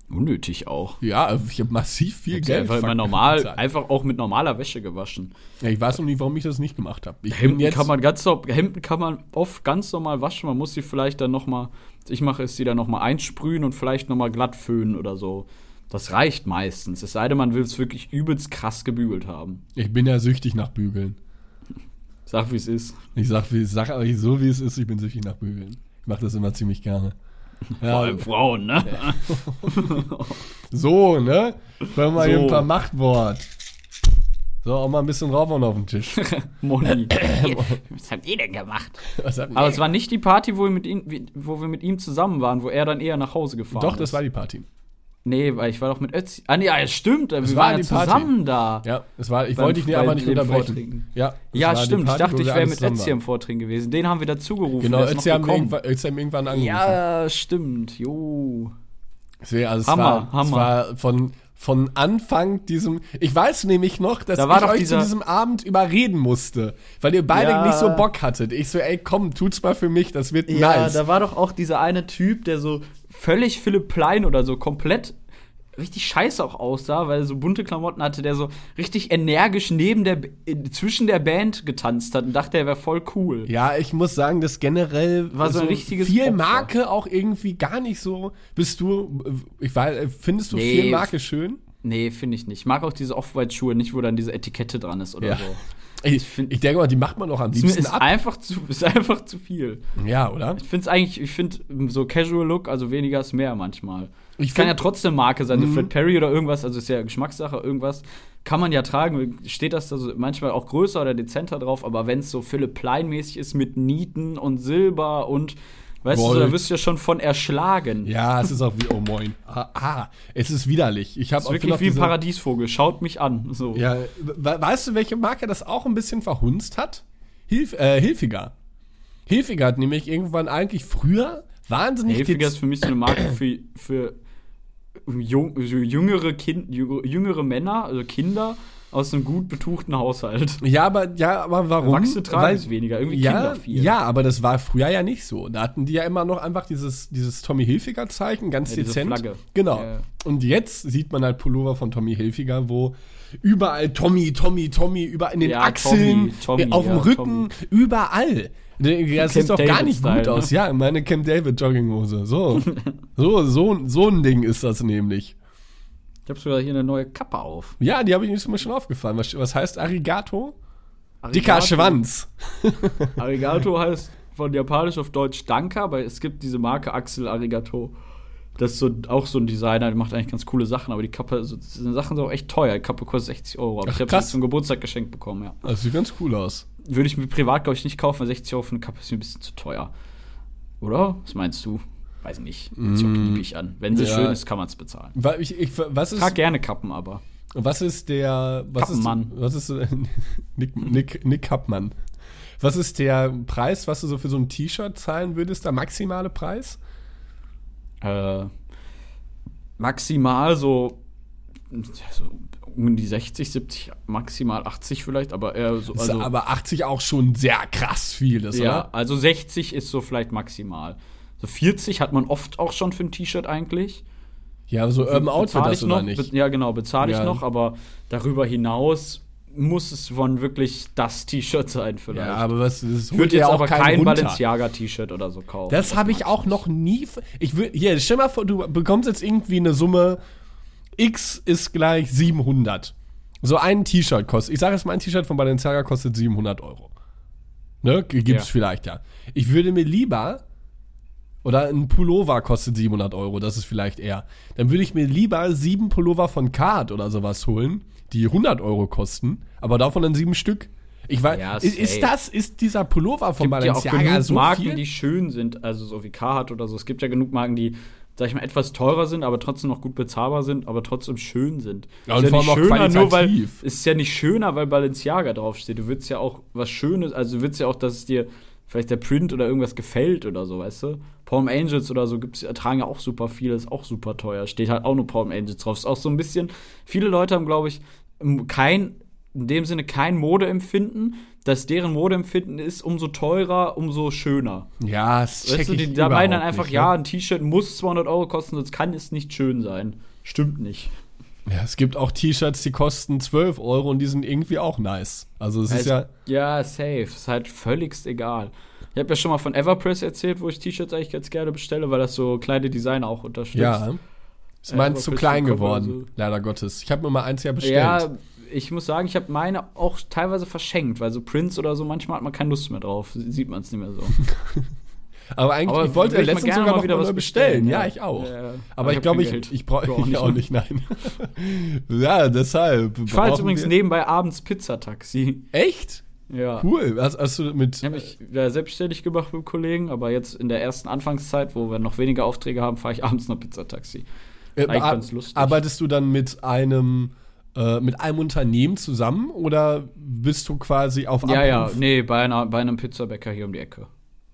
Unnötig auch. Ja, ich habe massiv viel Geld einfach immer normal, bezahlt. einfach auch mit normaler Wäsche gewaschen. Ja, ich weiß noch nicht, warum ich das nicht gemacht habe. Hemden jetzt kann man ganz Hemden kann man oft ganz normal waschen. Man muss sie vielleicht dann noch mal, was ich mache, ist sie dann noch mal einsprühen und vielleicht noch mal glatt föhnen oder so. Das reicht meistens. Es sei denn, man will es wirklich übelst krass gebügelt haben. ich bin ja süchtig nach Bügeln. Sag, wie es ist. Ich sag, wie, sag aber so, wie es ist, ich bin süchtig nach Bügeln. Ich mache das immer ziemlich gerne. Vor Ja, allem Frauen, ne? so, ne? Können wir hier So. ein paar Machtwort. So, auch mal ein bisschen raufhauen auf den Tisch. Moni. Was habt ihr denn gemacht? Aber es war nicht die Party, wo wir, mit ihm, wo wir mit ihm zusammen waren, wo er dann eher nach Hause gefahren Doch, ist. das war die Party. Nee, weil ich war doch mit Ötzi. Ah, nee, ja, stimmt. Wir war waren ja zusammen da. Ja, es war, ich Beim- wollte dich einfach nicht unterbrechen. Ja, es Ja, stimmt. Ich Party, dachte, wo ich wäre mit Ötzi am waren. Vortrinken gewesen. Den haben wir dazugerufen. Genau, Ötzi haben, irgendwann, Ötzi haben irgendwann angerufen. Ja, stimmt. Jo. Deswegen, also es Hammer, war, Es Hammer. war von, von Anfang diesem. Ich weiß nämlich noch, dass Da ich euch zu diesem Abend überreden musste, weil ihr beide Ja. nicht so Bock hattet. Ich so, ey, komm, tut's mal für mich, das wird Ja, nice. da war doch auch dieser eine Typ, der so völlig Philipp Plein oder so komplett richtig scheiße auch aussah, weil er so bunte Klamotten hatte, der so richtig energisch neben der zwischen der Band getanzt hat und dachte, er wäre voll cool. Ja, ich muss sagen, dass generell War so ein richtiges viel Opfer. Marke auch irgendwie gar nicht so. Bist du, ich weiß, findest du Nee, viel Marke schön? Nee, finde ich nicht. Ich mag auch diese Off-White-Schuhe nicht, wo dann diese Etikette dran ist oder Ja. so. Ich, find- ich denke mal, die macht man doch am liebsten ist, ab. einfach zu, ist einfach zu viel. Ja, oder? Ich finde es eigentlich, ich finde so Casual Look, also weniger ist mehr manchmal. Ich Ich kann ja trotzdem Marke sein, so Mhm. Fred Perry oder irgendwas, also ist ja Geschmackssache, irgendwas kann man ja tragen. Steht das da so manchmal auch größer oder dezenter drauf, aber wenn es so Philipp Plein-mäßig ist mit Nieten und Silber und weißt du, so, Gold. da wirst du ja schon von erschlagen. Ja, es ist auch wie, oh moin. Ah, ah es ist widerlich. Ich habe ist wirklich wie ein Paradiesvogel. Schaut mich an. So. Ja, we weißt du, welche Marke das auch ein bisschen verhunzt hat? Hilf, äh, Hilfiger. Hilfiger hat nämlich irgendwann eigentlich früher wahnsinnig Hilfiger ist für mich so eine Marke für, für jung, jüngere, kind, jüngere Männer, also Kinder aus einem gut betuchten Haushalt. Ja, aber ja, aber warum? Erwachsene tragen es weniger, irgendwie ja, Kinder viel. Ja, aber das war früher ja nicht so. Da hatten die ja immer noch einfach dieses, dieses Tommy Hilfiger Zeichen, ganz Ja, diese dezent. Flagge. Genau. Ja. Und jetzt sieht man halt Pullover von Tommy Hilfiger, wo überall Tommy, Tommy, Tommy, überall in den Ja, Achseln, Tommy, Tommy, äh, auf dem Rücken, Tommy. überall. Das sieht doch gar nicht Style, gut aus. ne? Ja, meine Camp David Jogginghose. So. so, so, so ein Ding ist das nämlich. Ich habe sogar hier eine neue Kappe auf. Ja, die habe ich mir schon aufgefallen. Was, was heißt Arigato? Dicker Arigato. Schwanz. Arigato heißt von Japanisch auf Deutsch Danke, aber es gibt diese Marke Axel Arigato. Das ist so, auch so ein Designer, der macht eigentlich ganz coole Sachen, aber die Kappe, also, diese Sachen sind auch echt teuer. Die Kappe kostet 60 Euro. Aber Ach, ich habe sie zum Geburtstag geschenkt bekommen, ja. Das sieht ganz cool aus. Würde ich mir privat, glaube ich, nicht kaufen, weil 60 Euro für eine Kappe ist mir ein bisschen zu teuer. Oder? Was meinst du? Weiß ich nicht. Hört sich auch liebig an. Wenn sie Ja. schön ist, kann man es bezahlen. Ich, ich, was, Ich ist, trage gerne Kappen, aber. was ist der. Was Kappenmann. Ist, was ist. Nick, Nick, Nick Kappmann. Was ist der Preis, was du so für so ein T-Shirt zahlen würdest? Der maximale Preis? Äh, maximal so, so um die 60, 70, maximal 80 vielleicht, aber eher so. Das Also, aber 80 auch schon sehr krass viel, ist, ja, oder? also 60 ist so vielleicht maximal. So 40 hat man oft auch schon für ein T-Shirt eigentlich. Ja, so Urban Outfit das ich oder noch, nicht? Ja, genau, bezahle ich Ja. noch, aber darüber hinaus muss es von wirklich das T-Shirt sein vielleicht. Ja, aber was, das ich würde ja jetzt auch aber kein runter. Balenciaga-T-Shirt oder so kaufen. Das habe ich auch noch nie. Ich will, hier, stell mal vor, du bekommst jetzt irgendwie eine Summe. X ist gleich 700. So ein T-Shirt kostet. Ich sage jetzt mal, ein T-Shirt von Balenciaga kostet 700 Euro. Ne? Gibt's Ja. vielleicht ja. Ich würde mir lieber. Oder ein Pullover kostet 700 Euro, das ist vielleicht eher. Dann würde ich mir lieber sieben Pullover von Card oder sowas holen, die 100 Euro kosten, aber davon dann sieben Stück. Ich weiß, Ja, ist, ist das, ist dieser Pullover von gibt ja auch Balenciaga genug so Marken, viel? die schön sind, also so wie Carhartt oder so. Es gibt ja genug Marken, die, sag ich mal, etwas teurer sind, aber trotzdem noch gut bezahlbar sind, aber trotzdem schön sind. Ja, und ist vor nicht allem schöner, nur weil ist ja nicht schöner, weil Balenciaga draufsteht. Du willst ja auch was Schönes, also du willst ja auch, dass es dir vielleicht der Print oder irgendwas gefällt oder so, weißt du? Palm Angels oder so gibt's, tragen ja auch super viel, ist auch super teuer. Steht halt auch nur Palm Angels drauf. Ist auch so ein bisschen, viele Leute haben, glaube ich, kein, in dem Sinne kein Modeempfinden, dass deren Modeempfinden ist, umso teurer, umso schöner. Ja, das check Weißt du, ich die da meinen dann einfach, nicht, ja, ne? ein T-Shirt muss 200 Euro kosten, sonst kann es nicht schön sein. Stimmt nicht. Ja. Es gibt auch T-Shirts, die kosten 12 Euro und die sind irgendwie auch nice. Also es ist Also, ja. ja, safe. Ist halt völligst egal. Ich habe ja schon mal von Everpress erzählt, wo ich T-Shirts eigentlich ganz gerne bestelle, weil das so kleine Designer auch unterstützt. Ja. Ist Äh, meins zu klein geworden, so. leider Gottes. Ich habe mir mal eins ja bestellt. Ja, ich muss sagen, ich habe meine auch teilweise verschenkt, weil so Prince oder so, manchmal hat man keine Lust mehr drauf. Sieht man es nicht mehr so. Aber eigentlich, Aber ich wollte ich letztens sogar noch wieder was bestellen. bestellen, Ja, ja. ich auch. Ja, ja. Aber ich ich glaube, ich, kein Geld. ich brauche Du auch ich nicht, auch ne? nicht, nein. ja, deshalb. Ich fahre jetzt übrigens wir- nebenbei abends Pizzataxi. Echt? Ja. Cool. Hast, hast du mit. Ich habe mich ja, selbstständig gemacht mit Kollegen, aber jetzt in der ersten Anfangszeit, wo wir noch weniger Aufträge haben, fahre ich abends noch Pizzataxi. Äh, Eigentlich ganz lustig. Arbeitest du dann mit einem äh, mit einem Unternehmen zusammen oder bist du quasi auf Ja, ja, Abruf? nee, bei, einer, bei einem Pizzabäcker hier um die Ecke.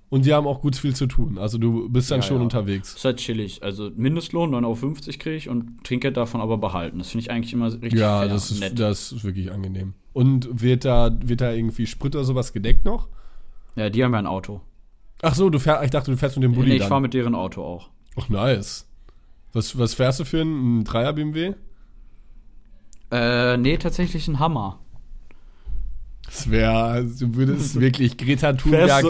Und die haben auch gut viel zu tun. Also du bist dann Ja, schon ja. unterwegs. Ist halt chillig. Also Mindestlohn 9,50 Euro kriege ich und Trinkgeld davon aber behalten. Das finde ich eigentlich immer richtig Ja, fair das ist, nett. das ist wirklich angenehm. Und wird da, wird da irgendwie Sprit oder sowas gedeckt noch? Ja, die haben ja ein Auto. Ach so, du fährst, ich dachte, du fährst mit dem Bulli nee, ich fahre mit deren Auto auch. Ach, nice. Was, was fährst du für einen, ein Dreier BMW? Äh, nee, tatsächlich ein Hammer. Das wäre, du würdest wirklich Greta Thunberg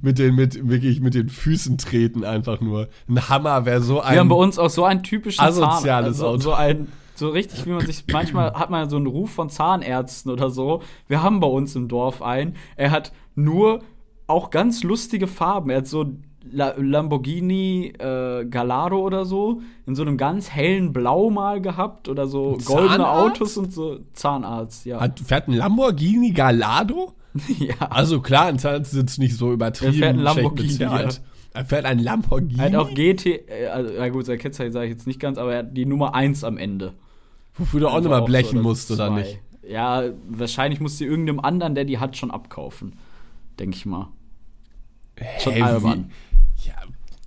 mit den, mit, wirklich mit den Füßen treten einfach nur. Ein Hammer wäre so ein. Wir haben bei uns auch so einen typischen Asoziales Zahn, also, Auto. so ein so richtig, wie man sich manchmal hat man so einen Ruf von Zahnärzten oder so. Wir haben bei uns im Dorf einen. Er hat nur auch ganz lustige Farben. Er hat so La Lamborghini äh, Gallardo oder so in so einem ganz hellen Blau mal gehabt oder so Ein goldene Zahnarzt? Autos und so Zahnarzt, ja. Hat, fährt ein Lamborghini Gallardo? ja. Also klar, ein Zahnarzt ist jetzt nicht so übertrieben. Er fährt ein Lamborghini, bezahlt. Er fährt ein Lamborghini. Er hat auch GT, äh, also, ja gut, sein Kennzeichen sage ich jetzt nicht ganz, aber er hat die Nummer 1 am Ende. wofür du auch nochmal blechen so, musst, oder zwei. nicht? Ja, wahrscheinlich musst du irgendeinem anderen, der die hat, schon abkaufen. Denke ich mal. Schon Hey, albern. Wie, ja,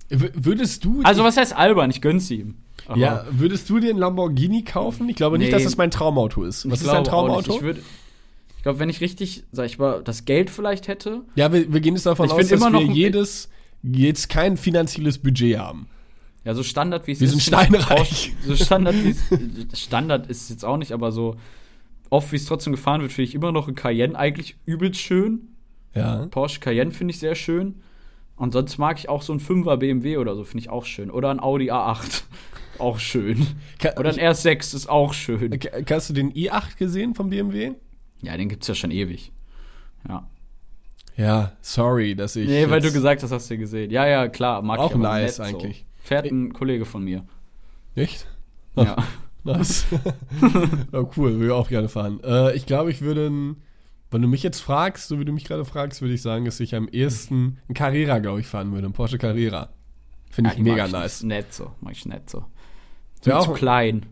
würdest du. Also, was heißt albern? Ich gönn's ihm. Aber ja, würdest du dir ein Lamborghini kaufen? Ich glaube nicht, Nee. dass das mein Traumauto ist. ich Was ist dein. Traumauto? Ich, würd- ich glaube, wenn ich richtig, sag ich mal, das Geld vielleicht hätte. ja, wir, wir gehen jetzt davon Ich aus, dass immer wir jedes jetzt kein finanzielles Budget haben. Ja, so Standard wie es Wir ist. sind finde ich steinreich. So Standard wie es. Standard ist es jetzt auch nicht, aber so oft wie es trotzdem gefahren wird, finde ich immer noch ein Cayenne eigentlich übelst schön. Ja. Porsche Cayenne finde ich sehr schön. Und sonst mag ich auch so ein 5er BMW oder so, finde ich auch schön. Oder ein Audi A8. auch schön. Oder ein R6 ist auch schön. Hast du den i8 gesehen vom BMW? Ja, den gibt's ja schon ewig. Ja. Ja, sorry, dass ich. Nee, weil du gesagt hast, hast du gesehen. Ja, ja, klar. Mag Auch ich aber nice eigentlich. So. Fährt ein Kollege von mir. Echt? Ja. Nice. oh, cool, würde ich auch gerne fahren. Äh, ich glaube, ich würde, ein- wenn du mich jetzt fragst, so wie du mich gerade fragst, würde ich sagen, dass ich am ehesten einen Carrera, glaube ich, fahren würde. Einen Porsche Carrera. Finde ich Ja, mega mag nice. Nett so. Mag ich nett so. Ja, Sind zu auch- klein.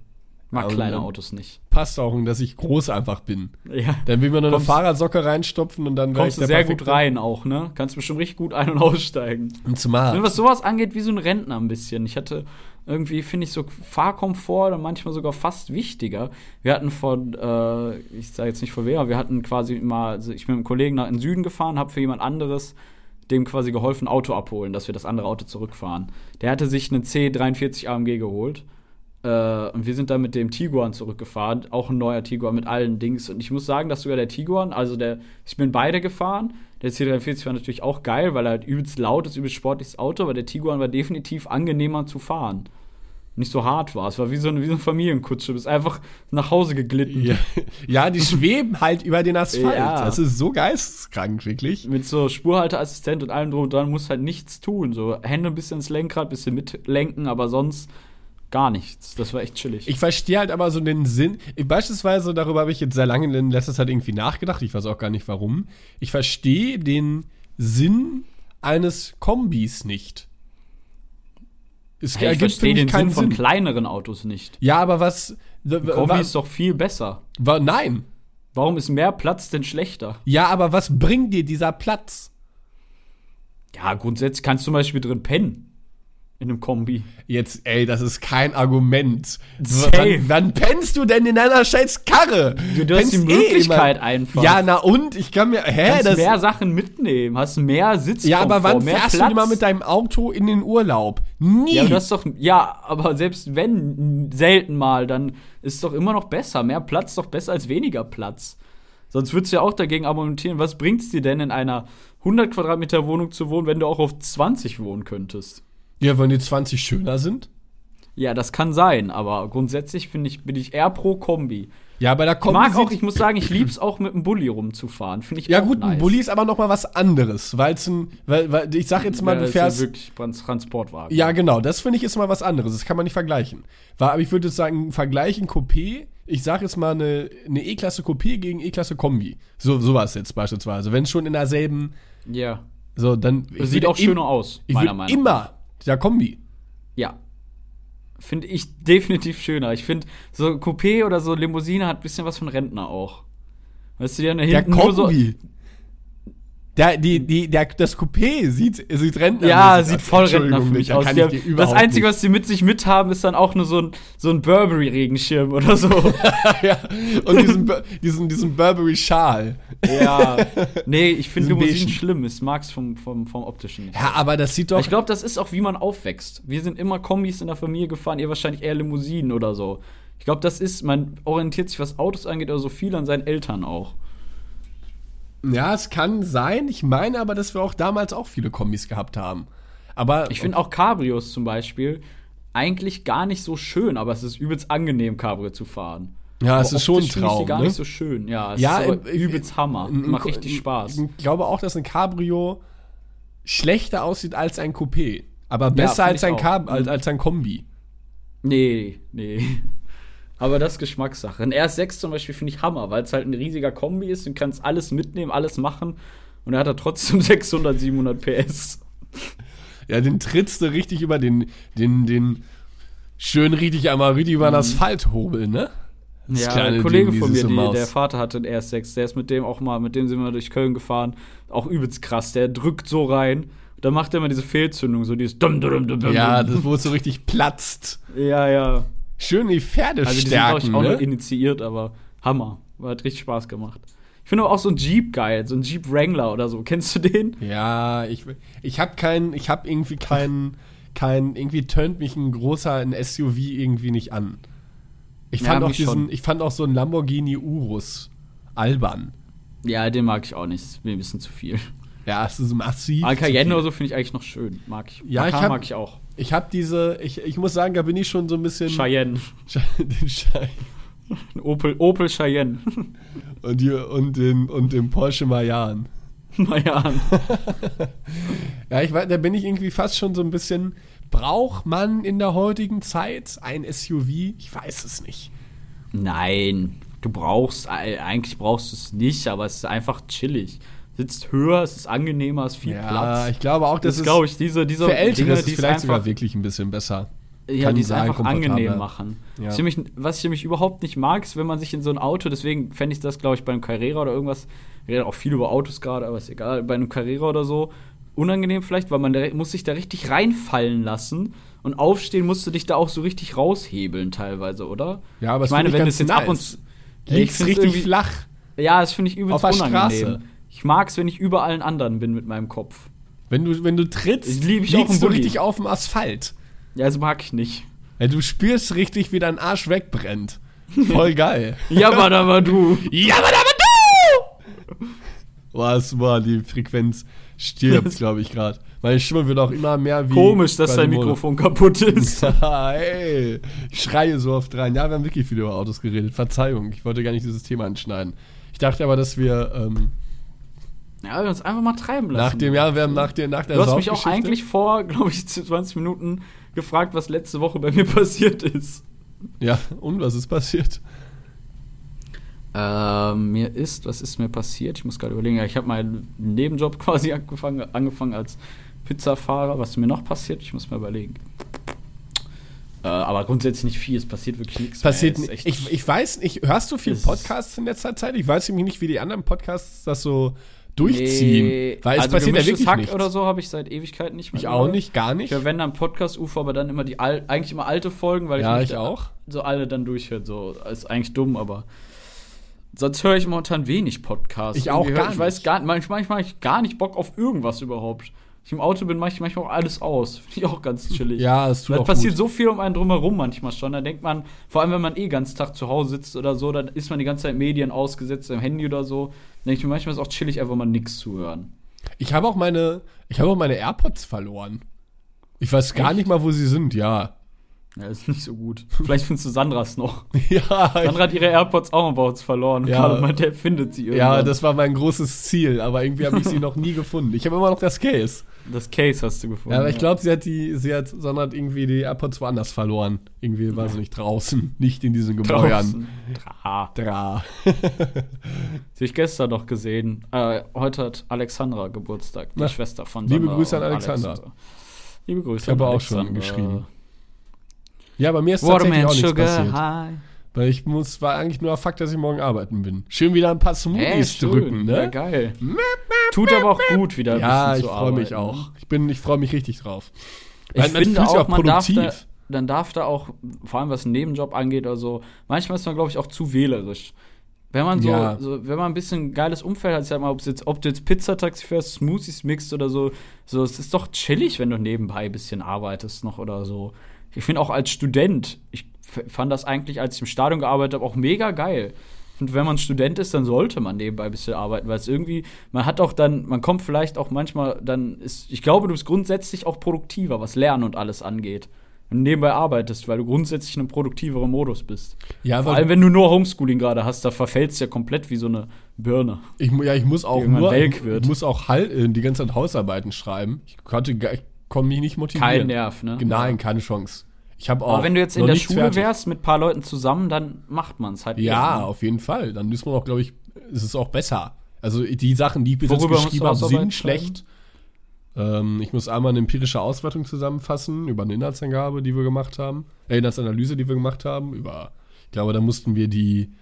Mag Ja, kleine Autos nicht. Passt auch, dass ich groß einfach bin. Ja. Dann will man nur eine Kommst- Fahrradsocke reinstopfen und dann Kommst ich du sehr gut rein auch, ne? Kannst bestimmt richtig gut ein- und aussteigen. Und smart. Ne, Was sowas angeht, wie so ein Rentner ein bisschen. Ich hatte irgendwie, finde ich, so Fahrkomfort dann manchmal sogar fast wichtiger. Wir hatten von, äh, ich sage jetzt nicht von wer, wir hatten quasi mal, also ich bin mit einem Kollegen nach in den Süden gefahren, habe für jemand anderes dem quasi geholfen, Auto abholen, dass wir das andere Auto zurückfahren. Der hatte sich einen C43 AMG geholt. Äh, und wir sind dann mit dem Tiguan zurückgefahren, auch ein neuer Tiguan mit allen Dings. Und ich muss sagen, dass sogar der Tiguan, also der, ich bin beide gefahren. Der C43 war natürlich auch geil, weil er halt übelst laut ist, übelst sportliches Auto, aber der Tiguan war definitiv angenehmer zu fahren. Nicht so hart war. Es war wie so eine, wie so eine Familienkutsche. Du bist einfach nach Hause geglitten. ja, ja, die schweben halt über den Asphalt. Ja. Das ist so geisteskrank, wirklich. Mit so Spurhalteassistent und allem drum und dran musst halt nichts tun. So Hände ein bisschen ins Lenkrad, bisschen mitlenken, aber sonst gar nichts. Das war echt chillig. Ich verstehe halt aber so den Sinn. Ich, beispielsweise, darüber habe ich jetzt sehr lange in letzter Zeit irgendwie nachgedacht. Ich weiß auch gar nicht warum. Ich verstehe den Sinn eines Kombis nicht. Es hey, ich verstehe den Sinn von Sinn. kleineren Autos nicht. Ja, aber was. Kombi wa, ist doch viel besser. wa, nein. Warum ist mehr Platz denn schlechter? Ja, aber was bringt dir dieser Platz? Ja, grundsätzlich kannst du zum Beispiel drin pennen. In einem Kombi. Jetzt, ey, das ist kein Argument. Safe. Wann, wann pennst du denn in deiner scheiß Karre? Du, du hast die eh Möglichkeit immer- einfach. Ja, na und? Ich kann mir. Hä? kannst Das, mehr Sachen mitnehmen, hast mehr Sitzkomfort, ja, aber wann mehr fährst Platz. du mal mit deinem Auto in den Urlaub? Nie. Ja, aber das ist doch, ja, aber selbst wenn selten mal, dann ist doch immer noch besser. Mehr Platz ist doch besser als weniger Platz. Sonst würdest du ja auch dagegen argumentieren, was bringt's dir denn in einer 100 Quadratmeter Wohnung zu wohnen, wenn du auch auf 20 wohnen könntest? Ja, wenn die 20 schöner sind? Ja, das kann sein, aber grundsätzlich finde ich, bin ich eher pro Kombi. Ja, bei der Ich Kombi mag auch, ich muss sagen, ich lieb's auch mit einem Bulli rumzufahren. Finde ich Ja gut, nice. ein Bulli ist aber noch mal was anderes, weil es ein, weil, weil ich sag jetzt mal, Ja, du ist ja fährst, wirklich Trans- Transportwagen. ja genau, das finde ich ist mal was anderes, das kann man nicht vergleichen. War, aber ich würde jetzt sagen, vergleichen Coupé, ich sag jetzt mal eine, eine E-Klasse Coupé gegen E-Klasse Kombi, so sowas jetzt beispielsweise, wenn schon in derselben, Ja. so dann ich Das sieht auch schöner im- aus, Ich meiner Meinung immer der Kombi. Ja. Finde ich definitiv schöner. Ich finde, so Coupé oder so Limousine hat ein bisschen was von Rentner auch. Weißt du, die haben da Der hinten nur so. Der, die, die, der, das Coupé sieht, sieht Rentner. Ja, sieht voll Rentner für mich aus. haben, das Einzige, was sie mit sich mithaben, ist dann auch nur so ein, so ein Burberry-Regenschirm oder so. ja. Und diesen, diesen, diesen Burberry-Schal. ja. Nee, ich finde Limousinen schlimm. Ich mag's vom, vom, vom optischen nicht. Ja, aber das sieht doch. Ich glaube, das ist auch, wie man aufwächst. Wir sind immer Kombis in der Familie gefahren, ihr wahrscheinlich eher Limousinen oder so. Ich glaube, das ist, man orientiert sich, was Autos angeht, oder so viel an seinen Eltern auch. Ja, es kann sein. Ich meine aber, dass wir auch damals auch viele Kombis gehabt haben. Aber Ich finde auch Cabrios zum Beispiel eigentlich gar nicht so schön, aber es ist übelst angenehm, Cabrio zu fahren. Ja, es Aber ist schon ein Traum, gar ne? nicht so schön. Ja, es ja, ist im- übelst Hammer. im- im- Macht richtig Spaß. Ich glaube auch, dass ein Cabrio schlechter aussieht als ein Coupé. Aber Ja, besser find als ein. Cab als, als ein Kombi. Nee, nee. Aber das ist Geschmackssache. Ein RS6 zum Beispiel finde ich Hammer, weil es halt ein riesiger Kombi ist. Du kannst alles mitnehmen, alles machen. Und er hat da trotzdem 600, 700 PS. Ja, den trittst du richtig über den, den, den schön richtig einmal richtig über den Asphalt hobeln, ne? Das Mhm. Ja, ein Kollege Ding, von mir, die, der Vater hatte einen RS6, der ist mit dem auch mal, mit dem sind wir durch Köln gefahren. Auch übelst krass. Der drückt so rein. Da macht er immer diese Fehlzündung, so dieses dum, dum, dum, dum, Ja, das wo es so richtig platzt. ja, ja. Schön die Pferde Also die sind, glaube ich, stärken, auch ne? initiiert, aber Hammer. Hat richtig Spaß gemacht. Ich finde aber auch so ein Jeep geil, so ein Jeep Wrangler oder so. Kennst du den? Ja, ich, ich habe keinen, ich habe irgendwie keinen, kein, irgendwie tönt mich ein großer, ein SUV irgendwie nicht an. Ich Ja, fand auch mich diesen, schon. ich fand auch so ein Lamborghini Urus albern. Ja, den mag ich auch nicht. Ist mir ein bisschen zu viel. Ja, es ist massiv. Zu Cayenne oder so finde ich eigentlich noch schön. Mag ich. Ja, ich Macan hab- mag ich auch. Ich habe diese, ich, ich muss sagen, da bin ich schon so ein bisschen. Cheyenne. den Schei Ein Opel, Opel Cheyenne. und, die, und, den, und den Porsche Mayan. Mayan. Ja, ich weiß, da bin ich irgendwie fast schon so ein bisschen. Braucht man in der heutigen Zeit ein SUV? Ich weiß es nicht. Nein, du brauchst, eigentlich brauchst du es nicht, aber es ist einfach chillig. Sitzt höher, es ist angenehmer, es ist viel ja, Platz. ich glaube auch, das dass ist, glaube ich, diese, diese für Ältere Dinge, ist es vielleicht sogar wirklich ein bisschen besser. ja, die es einfach angenehm machen. Ja. Was, ich nämlich, was ich nämlich überhaupt nicht mag, ist, wenn man sich in so ein Auto, deswegen fände ich das, glaube ich, beim Carrera oder irgendwas, wir reden auch viel über Autos gerade, aber ist egal, bei einem Carrera oder so, unangenehm vielleicht, weil man da, muss sich da richtig reinfallen lassen und aufstehen musst du dich da auch so richtig raushebeln teilweise, oder? Ja, aber ich meine, wenn das es jetzt ab und zu. Find's richtig flach. Ja, das finde ich übelst Auf der unangenehm. Straße. Ich mag es, wenn ich über allen anderen bin mit meinem Kopf. Wenn du, wenn du trittst, Ich lieb ich auch liegst du richtig auf dem Asphalt. Ja, das mag ich nicht. Ja, du spürst richtig, wie dein Arsch wegbrennt. Voll geil. Ja, aber da war du. ja, aber aber du! Was war die Frequenz stirbt, glaube ich, gerade. Meine Stimme wird auch immer mehr wie. Komisch, dass dein. Mikrofon kaputt ist. hey, ich schreie so oft rein. Ja, wir haben wirklich viel über Autos geredet. Verzeihung, ich wollte gar nicht dieses Thema anschneiden. Ich dachte aber, dass wir ähm, Ja, wir uns einfach mal treiben lassen. nach dem Jahr, wir haben nach der, nach der Du hast mich auch eigentlich vor, glaube ich, 20 Minuten gefragt, was letzte Woche bei mir passiert ist. Ja, und was ist passiert? Ähm, mir ist, was ist mir passiert? Ich muss gerade überlegen, ja, ich habe meinen Nebenjob quasi angefangen, angefangen als Pizzafahrer. Was mir noch passiert? Ich muss mal überlegen. Äh, aber grundsätzlich nicht viel, es passiert wirklich nichts. Passiert mehr. Ich, ich weiß nicht, hörst du viel Podcasts in letzter Zeit? Ich weiß nämlich nicht, wie die anderen Podcasts das so durchziehen. Nee, weil es also passiert ja wirklich Hack nichts. oder so habe ich seit Ewigkeiten nicht mehr. Ich auch nicht, gar nicht. Ich höre wenn dann Podcast-UFO, aber dann immer die al eigentlich immer alte Folgen, weil Ja, ich, ich möchte auch. so alle dann durchhören. So ist eigentlich dumm, aber sonst höre ich momentan wenig Podcasts. Ich auch Irgendwie hör- gar Ich weiß nicht. gar manchmal, manchmal habe ich gar nicht Bock auf irgendwas überhaupt. Ich im Auto bin, mache ich manchmal auch alles aus. Finde ich auch ganz chillig. Ja, es tut es passiert gut. so viel um einen drumherum manchmal schon. Da denkt man, vor allem wenn man eh ganz Tag zu Hause sitzt oder so, dann ist man die ganze Zeit Medien ausgesetzt, im Handy oder so. Dann denke ich mir, manchmal ist es auch chillig, einfach mal nichts zu hören. Ich habe auch meine, ich habe auch meine AirPods verloren. Ich weiß gar Echt? nicht mal, wo sie sind, ja. Ja, ist nicht so gut. Vielleicht findest du Sandras noch. ja, Sandra hat ihre AirPods auch mal bei uns verloren. Ja. Gerade mal, der findet sie irgendwann. ja, das war mein großes Ziel, aber irgendwie habe ich sie noch nie gefunden. Ich habe immer noch das Case. Das Case hast du gefunden. Ja, aber ich glaube, sie hat die, sie hat, Sandra hat irgendwie die AirPods woanders verloren. Irgendwie war sie nicht draußen, nicht in diesen Gebäuden. Dra. Dra. Sie ich gestern noch gesehen. Äh, heute hat Alexandra Geburtstag, die Na, Schwester von liebe Sandra Grüße an Alexandra. Alex und so. Liebe Grüße Ich habe an auch schon Alexandra. geschrieben. Ja, bei mir ist tatsächlich Waterman auch nichts Sugar passiert. High. Weil ich muss, war eigentlich nur der Fakt, dass ich morgen arbeiten bin. Schön wieder ein paar Smoothies schön. drücken, Ja, ne? geil. Tut aber auch gut, wieder Ja, ich freue mich auch. Ich bin, ich freue mich richtig drauf. Ich man finde sich auch, man darf da, produktiv. dann darf da auch, vor allem was einen Nebenjob angeht oder so, manchmal ist man, glaube ich, auch zu wählerisch. Wenn man so, Ja. so, wenn man ein bisschen geiles Umfeld hat, ich sag mal, jetzt, ob du jetzt Pizzataxi fährst, Smoothies mixt oder so, so, es ist doch chillig, wenn du nebenbei ein bisschen arbeitest noch oder so. Ich finde auch als Student, ich fand das eigentlich, als ich im Stadion gearbeitet habe, auch mega geil. Und wenn man Student ist, dann sollte man nebenbei ein bisschen arbeiten, weil es irgendwie, man hat auch dann, man kommt vielleicht auch manchmal, dann ist, ich glaube, du bist grundsätzlich auch produktiver, was Lernen und alles angeht. Wenn du nebenbei arbeitest, weil du grundsätzlich in einem produktiveren Modus bist. Ja, Vor allem, wenn du nur Homeschooling gerade hast, da verfällst du ja komplett wie so eine Birne. ich, ja, ich muss auch nur, ich, ich muss auch halt, die ganze Zeit Hausarbeiten schreiben. Ich konnte, ich konnte mich nicht motivieren. Kein Nerv, ne? Nein, keine Chance. Ich habe auch. Aber wenn du jetzt in der Schule fertig. wärst mit ein paar Leuten zusammen, dann macht man es halt. Ja, ne? auf jeden Fall. Dann ist man auch, glaube ich, ist es auch besser. Also die Sachen, die ich bis jetzt geschrieben habe, sind schlecht. Ähm, ich muss einmal eine empirische Auswertung zusammenfassen über eine Inhaltsangabe, die wir gemacht haben. Äh, Inhaltsanalyse, die wir gemacht haben. Über, ich glaube, da mussten wir die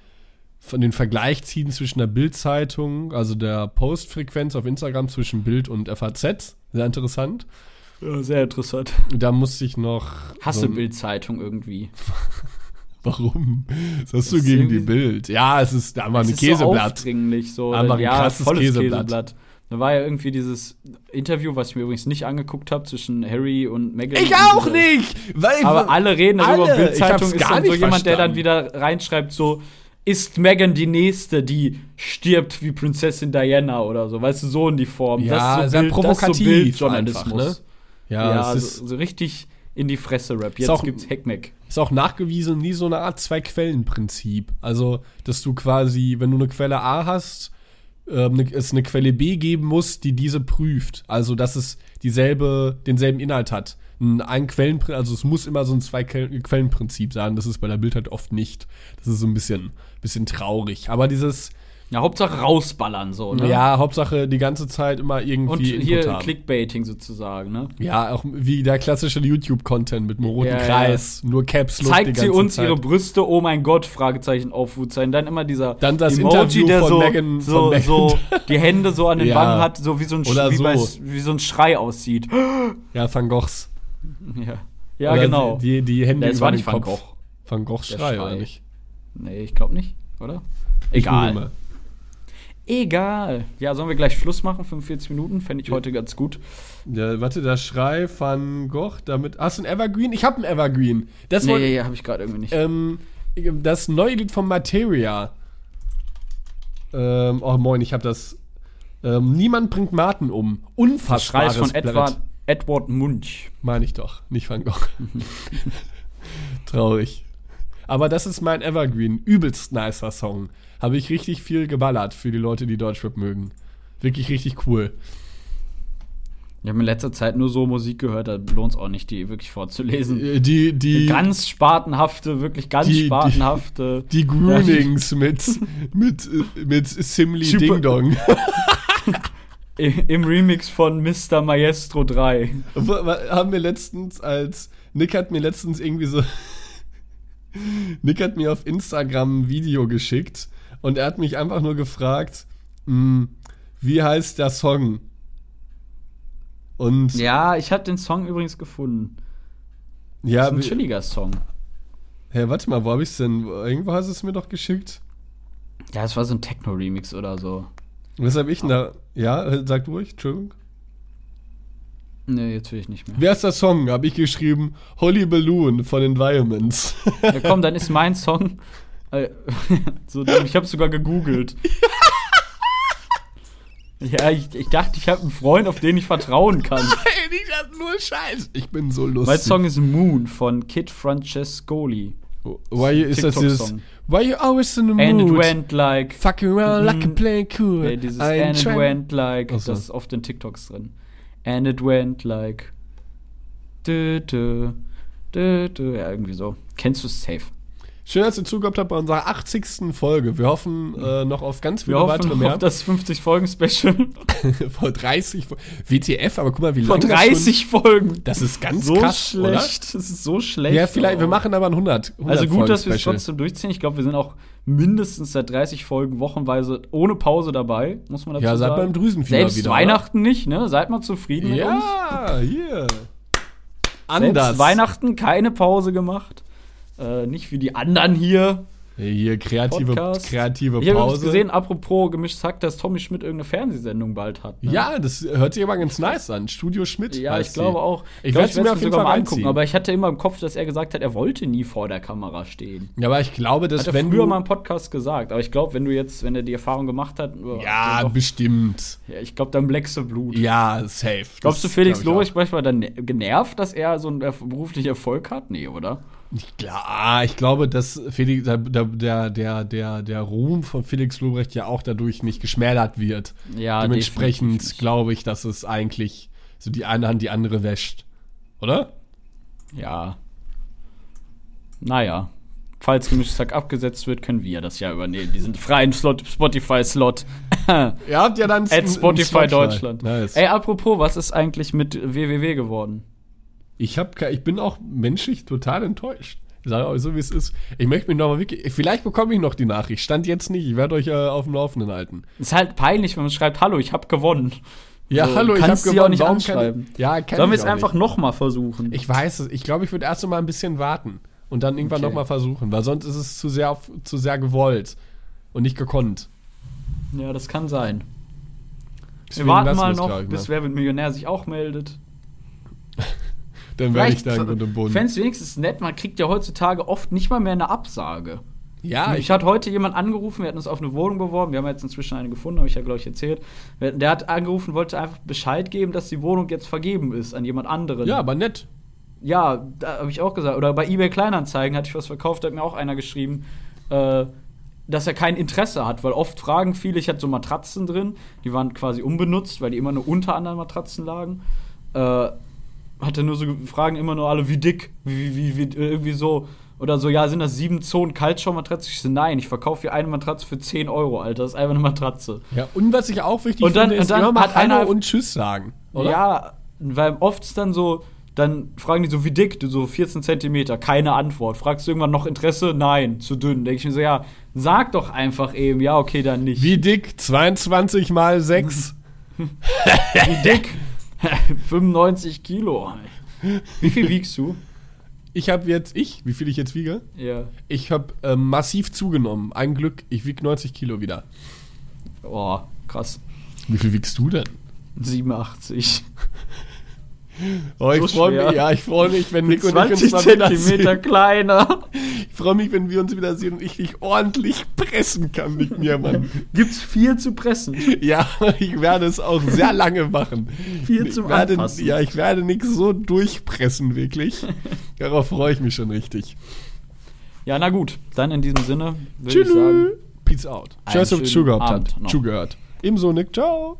von den Vergleich ziehen zwischen der Bild-Zeitung, also der Postfrequenz auf Instagram zwischen Bild und FAZ. Sehr interessant. Ja, sehr interessant. Da musste ich noch. Hasse so Bildzeitung irgendwie. Warum? Was hast du ist gegen die Bild? Ja, es ist da war Es ein ist so Käseblatt. aufdringlich, so. Aber ein ja, krasses volles Käseblatt. Da war ja irgendwie dieses Interview, was ich mir übrigens nicht angeguckt habe, zwischen Harry und Meghan. Ich auch Und, nicht! Weil Aber alle reden darüber. Alle. Bildzeitung ist gar dann so jemand, der dann verstanden. wieder reinschreibt, so ist Meghan die nächste, die stirbt wie Prinzessin Diana oder so, weißt du, so in die Form. Ja, das ist so sehr Bild, provokativ das ist so Bildjournalismus. einfach, ne? Ja, Ja, es ist, so richtig in die Fresse Rap. Jetzt auch- gibt's Heckmeck. ist auch nachgewiesen nie so eine Art Zwei-Quellen-Prinzip. Also, dass du quasi, wenn du eine Quelle A hast, ähm, ne, es eine Quelle B geben muss, die diese prüft. Also, dass es dieselbe, denselben Inhalt hat. Ein, ein Quellenprinzip, also es muss immer so ein Zwei-Quellen-Prinzip sein. Das ist bei der Bild halt oft nicht. Das ist so ein bisschen, bisschen traurig. Aber dieses, Ja, Hauptsache rausballern so, ne? ja, Hauptsache die ganze Zeit immer irgendwie Und Input hier haben. Clickbaiting sozusagen, ne? Ja, auch wie der klassische YouTube-Content mit einem roten Ja, ja. Kreis, nur Caps Lock Zeigt sie uns Zeit. ihre Brüste, oh mein Gott, Fragezeichen, Aufwutzeichen. Dann immer dieser Dann das Interview von so, Meghan- so, so die Hände so an den Ja. Wangen hat, so wie so ein, Oder wie, so. bei, wie so ein Schrei aussieht. Ja, Van Goghs. ja, ja Oder genau. Die, die Hände Ja, über war nicht Van. Gogh. Van Goghs Der Schrei, Schrei. oder nicht? Nee, ich glaube nicht, oder? Ich Egal. Egal. Ja, sollen wir gleich Schluss machen? 45 Minuten fände ich heute ganz gut. Ja, warte, der Schrei Van Gogh, damit. Hast du ein Evergreen? Ich habe ein Evergreen. Das, Nee, wollte- nee, habe ich gerade irgendwie nicht. ähm, das neue Lied von Materia. Ähm, oh moin, ich habe das. Ähm, Niemand bringt Martin um. Schrei Unfassbares ist von. Edward, Edward Munch. Meine ich doch, nicht Van Gogh. Traurig. Aber das ist mein Evergreen. Übelst nicer Song. Habe ich richtig viel geballert für die Leute, die Deutschrap mögen. Wirklich richtig cool. Ich habe in letzter Zeit nur so Musik gehört, da lohnt es auch nicht, die wirklich vorzulesen. Äh, Die, die, ganz spartenhafte, wirklich ganz Die- die- spartenhafte. die Groonings mit, mit, äh, mit Simli Super- Ding Dong. Im Remix von Mr. Maestro 3. Wo- wa- haben wir letztens als Nick hat mir letztens irgendwie so Nick hat mir auf Instagram ein Video geschickt und er hat mich einfach nur gefragt, "Hm, wie heißt der Song? Und ja, ich habe den Song übrigens gefunden. Das ja ist ein chilliger Song. Hä, warte mal, wo hab ich's denn? Irgendwo hast du es mir doch geschickt. Ja, es war so ein Techno-Remix oder so. Was hab ich denn da? Ja, sag ruhig, Entschuldigung. Nee, jetzt will ich nicht mehr. Wer ist der Song? Hab ich geschrieben, Holly Balloon von Environments. Ja, komm, dann ist mein Song. Äh, so, ich habe sogar gegoogelt. Ja, ich, ich dachte, ich habe einen Freund, auf den ich vertrauen kann. Ey, die hat nur Scheiß. Ich bin so lustig. mein Song ist Moon von Kid Francescoli. Why you, ist das dieses. Why you always in the And it mood? went like. Fucking around like a Mhm. play cool. Nee, dieses I'm And it went like. Ach so. Das ist auf den TikToks drin. And it went like. Dö, dö, dö, dö. Ja, irgendwie so. Kennst du safe? Schön, dass ihr zugehört habt bei unserer 80. Folge. Wir hoffen äh, noch auf ganz viele Wir weitere hoffen mehr. auf das 50-Folgen-Special. Vor 30 Fol- WTF, aber guck mal, wie Vor lange 30 Folgen. Das, schon, das ist ganz so krass, schlecht. Das ist so oder? schlecht. Ja, vielleicht, wir Oh. machen aber ein 100. 100 Also gut, dass wir es trotzdem durchziehen. Ich glaube, wir sind auch mindestens seit 30 Folgen wochenweise ohne Pause dabei, muss man dazu Ja, sagen. seit beim Drüsenfieber Selbst wieder, Weihnachten nicht, ne? Seid mal zufrieden mit uns. Ja, hier. Selbst Anders. Weihnachten keine Pause gemacht. Äh, nicht wie die anderen hier. Hier, kreative, Podcast. kreative Ich habe Pause. gesehen, apropos gemischtes Hack, dass Tommy Schmidt irgendeine Fernsehsendung bald hat. Ne? Ja, das hört sich aber ganz nice an. Studio Schmidt. Ja, ich glaube sie. auch. Ich glaub, werde sie mir auf jeden Fall mal angucken. Aber ich hatte immer im Kopf, dass er gesagt hat, er wollte nie vor der Kamera stehen. Ja, aber ich glaube, dass Hat er wenn früher du. mal im Podcast gesagt. Aber ich glaube, wenn du jetzt, wenn er die Erfahrung gemacht hat, ja, dann doch, bestimmt. ja, ich glaube, dann blackst du Blut. Ja, safe. Glaubst du, Felix glaub ich Lobrecht manchmal dann genervt, dass er so einen beruflichen Erfolg hat? Nee, oder? Klar, ich glaube, dass Felix, der, der, der, der, der Ruhm von Felix Lobrecht ja auch dadurch nicht geschmälert wird. Ja, Dementsprechend glaube ich, dass es eigentlich so die eine Hand die andere wäscht. Oder? Ja. Naja. Falls gemischtes Hack abgesetzt wird, können wir das ja übernehmen. Diesen freien Slot, Spotify-Slot. Ihr habt ja dann At Spotify Deutschland. Nice. Ey, apropos, was ist eigentlich mit WWW geworden? Ich, hab, ich bin auch menschlich total enttäuscht. Ich sage euch so, wie es ist. Ich möchte mich nochmal wirklich. Vielleicht bekomme ich noch die Nachricht. Stand jetzt nicht. Ich werde euch äh, auf dem Laufenden halten. Ist halt peinlich, wenn man schreibt, hallo, ich hab gewonnen. Ja, So, hallo, ich habe gewonnen. sie auch nicht Warum kann anschreiben. ich- Ja, kann Sollen wir es einfach nicht. noch mal versuchen? Ich weiß es. Ich glaube, ich würde erst mal ein bisschen warten und dann irgendwann Okay. noch mal versuchen, weil sonst ist es zu sehr, auf, zu sehr gewollt und nicht gekonnt. ja, das kann sein. Deswegen wir warten mal noch, bis. Wer wird Millionär sich auch meldet. Dann werde ich da im Grund und Boden. es wenigstens nett, man kriegt ja heutzutage oft nicht mal mehr eine Absage. Ja, ich hatte heute jemand angerufen, wir hatten uns auf eine Wohnung beworben, wir haben jetzt inzwischen eine gefunden, habe ich ja, glaube ich, erzählt. Der hat angerufen, wollte einfach Bescheid geben, dass die Wohnung jetzt vergeben ist an jemand anderen. ja, aber nett. Ja, da habe ich auch gesagt. Oder bei eBay Kleinanzeigen hatte ich was verkauft, da hat mir auch einer geschrieben, äh, dass er kein Interesse hat, weil oft fragen viele, ich hatte so Matratzen drin, die waren quasi unbenutzt, weil die immer nur unter anderen Matratzen lagen. Äh, hatte nur so ge- fragen immer nur alle, wie dick, wie, wie, wie, irgendwie so. Oder so, ja, sind das sieben Zonen Kaltschaummatratze? Ich so, nein, ich verkaufe hier eine Matratze für 10 Euro, Alter. Das ist einfach eine Matratze. Ja, und was ich auch wichtig Und dann- finde, ist und dann immer mal hat einer- Hallo und Tschüss sagen. Oder? Ja, weil oft ist dann so, dann fragen die so, wie dick? Du so 14 Zentimeter, keine Antwort. Fragst du irgendwann noch Interesse? Nein, zu dünn. Denke ich mir so, ja, sag doch einfach eben, ja, okay, dann nicht. Wie dick? 22 mal 6? Wie dick? 95 Kilo. Wie viel wiegst du? Ich habe jetzt, ich, wie viel ich jetzt wiege? Ja. Ich habe ähm, massiv zugenommen. Ein Glück, ich wiege 90 Kilo wieder. Oh, krass. Wie viel wiegst du denn? 87. Oh, ich So freue mich, ja, ich freue mich, wenn Nick und ich 20 uns mal Zentimeter kleiner. Ich freue mich, wenn wir uns wieder sehen und ich dich ordentlich pressen kann mit mir, Mann. Gibt's viel zu pressen. Ja, ich werde es auch sehr lange machen. Viel zum werde, Anfassen. Ja, ich werde Nick so durchpressen, wirklich. Darauf freue ich mich schon richtig. Ja, na gut. Dann in diesem Sinne würde ich sagen. Tschüss. Peace out. Ihr schönen zugehört Abend noch. Zugehört. Ebenso, Nick. Ciao.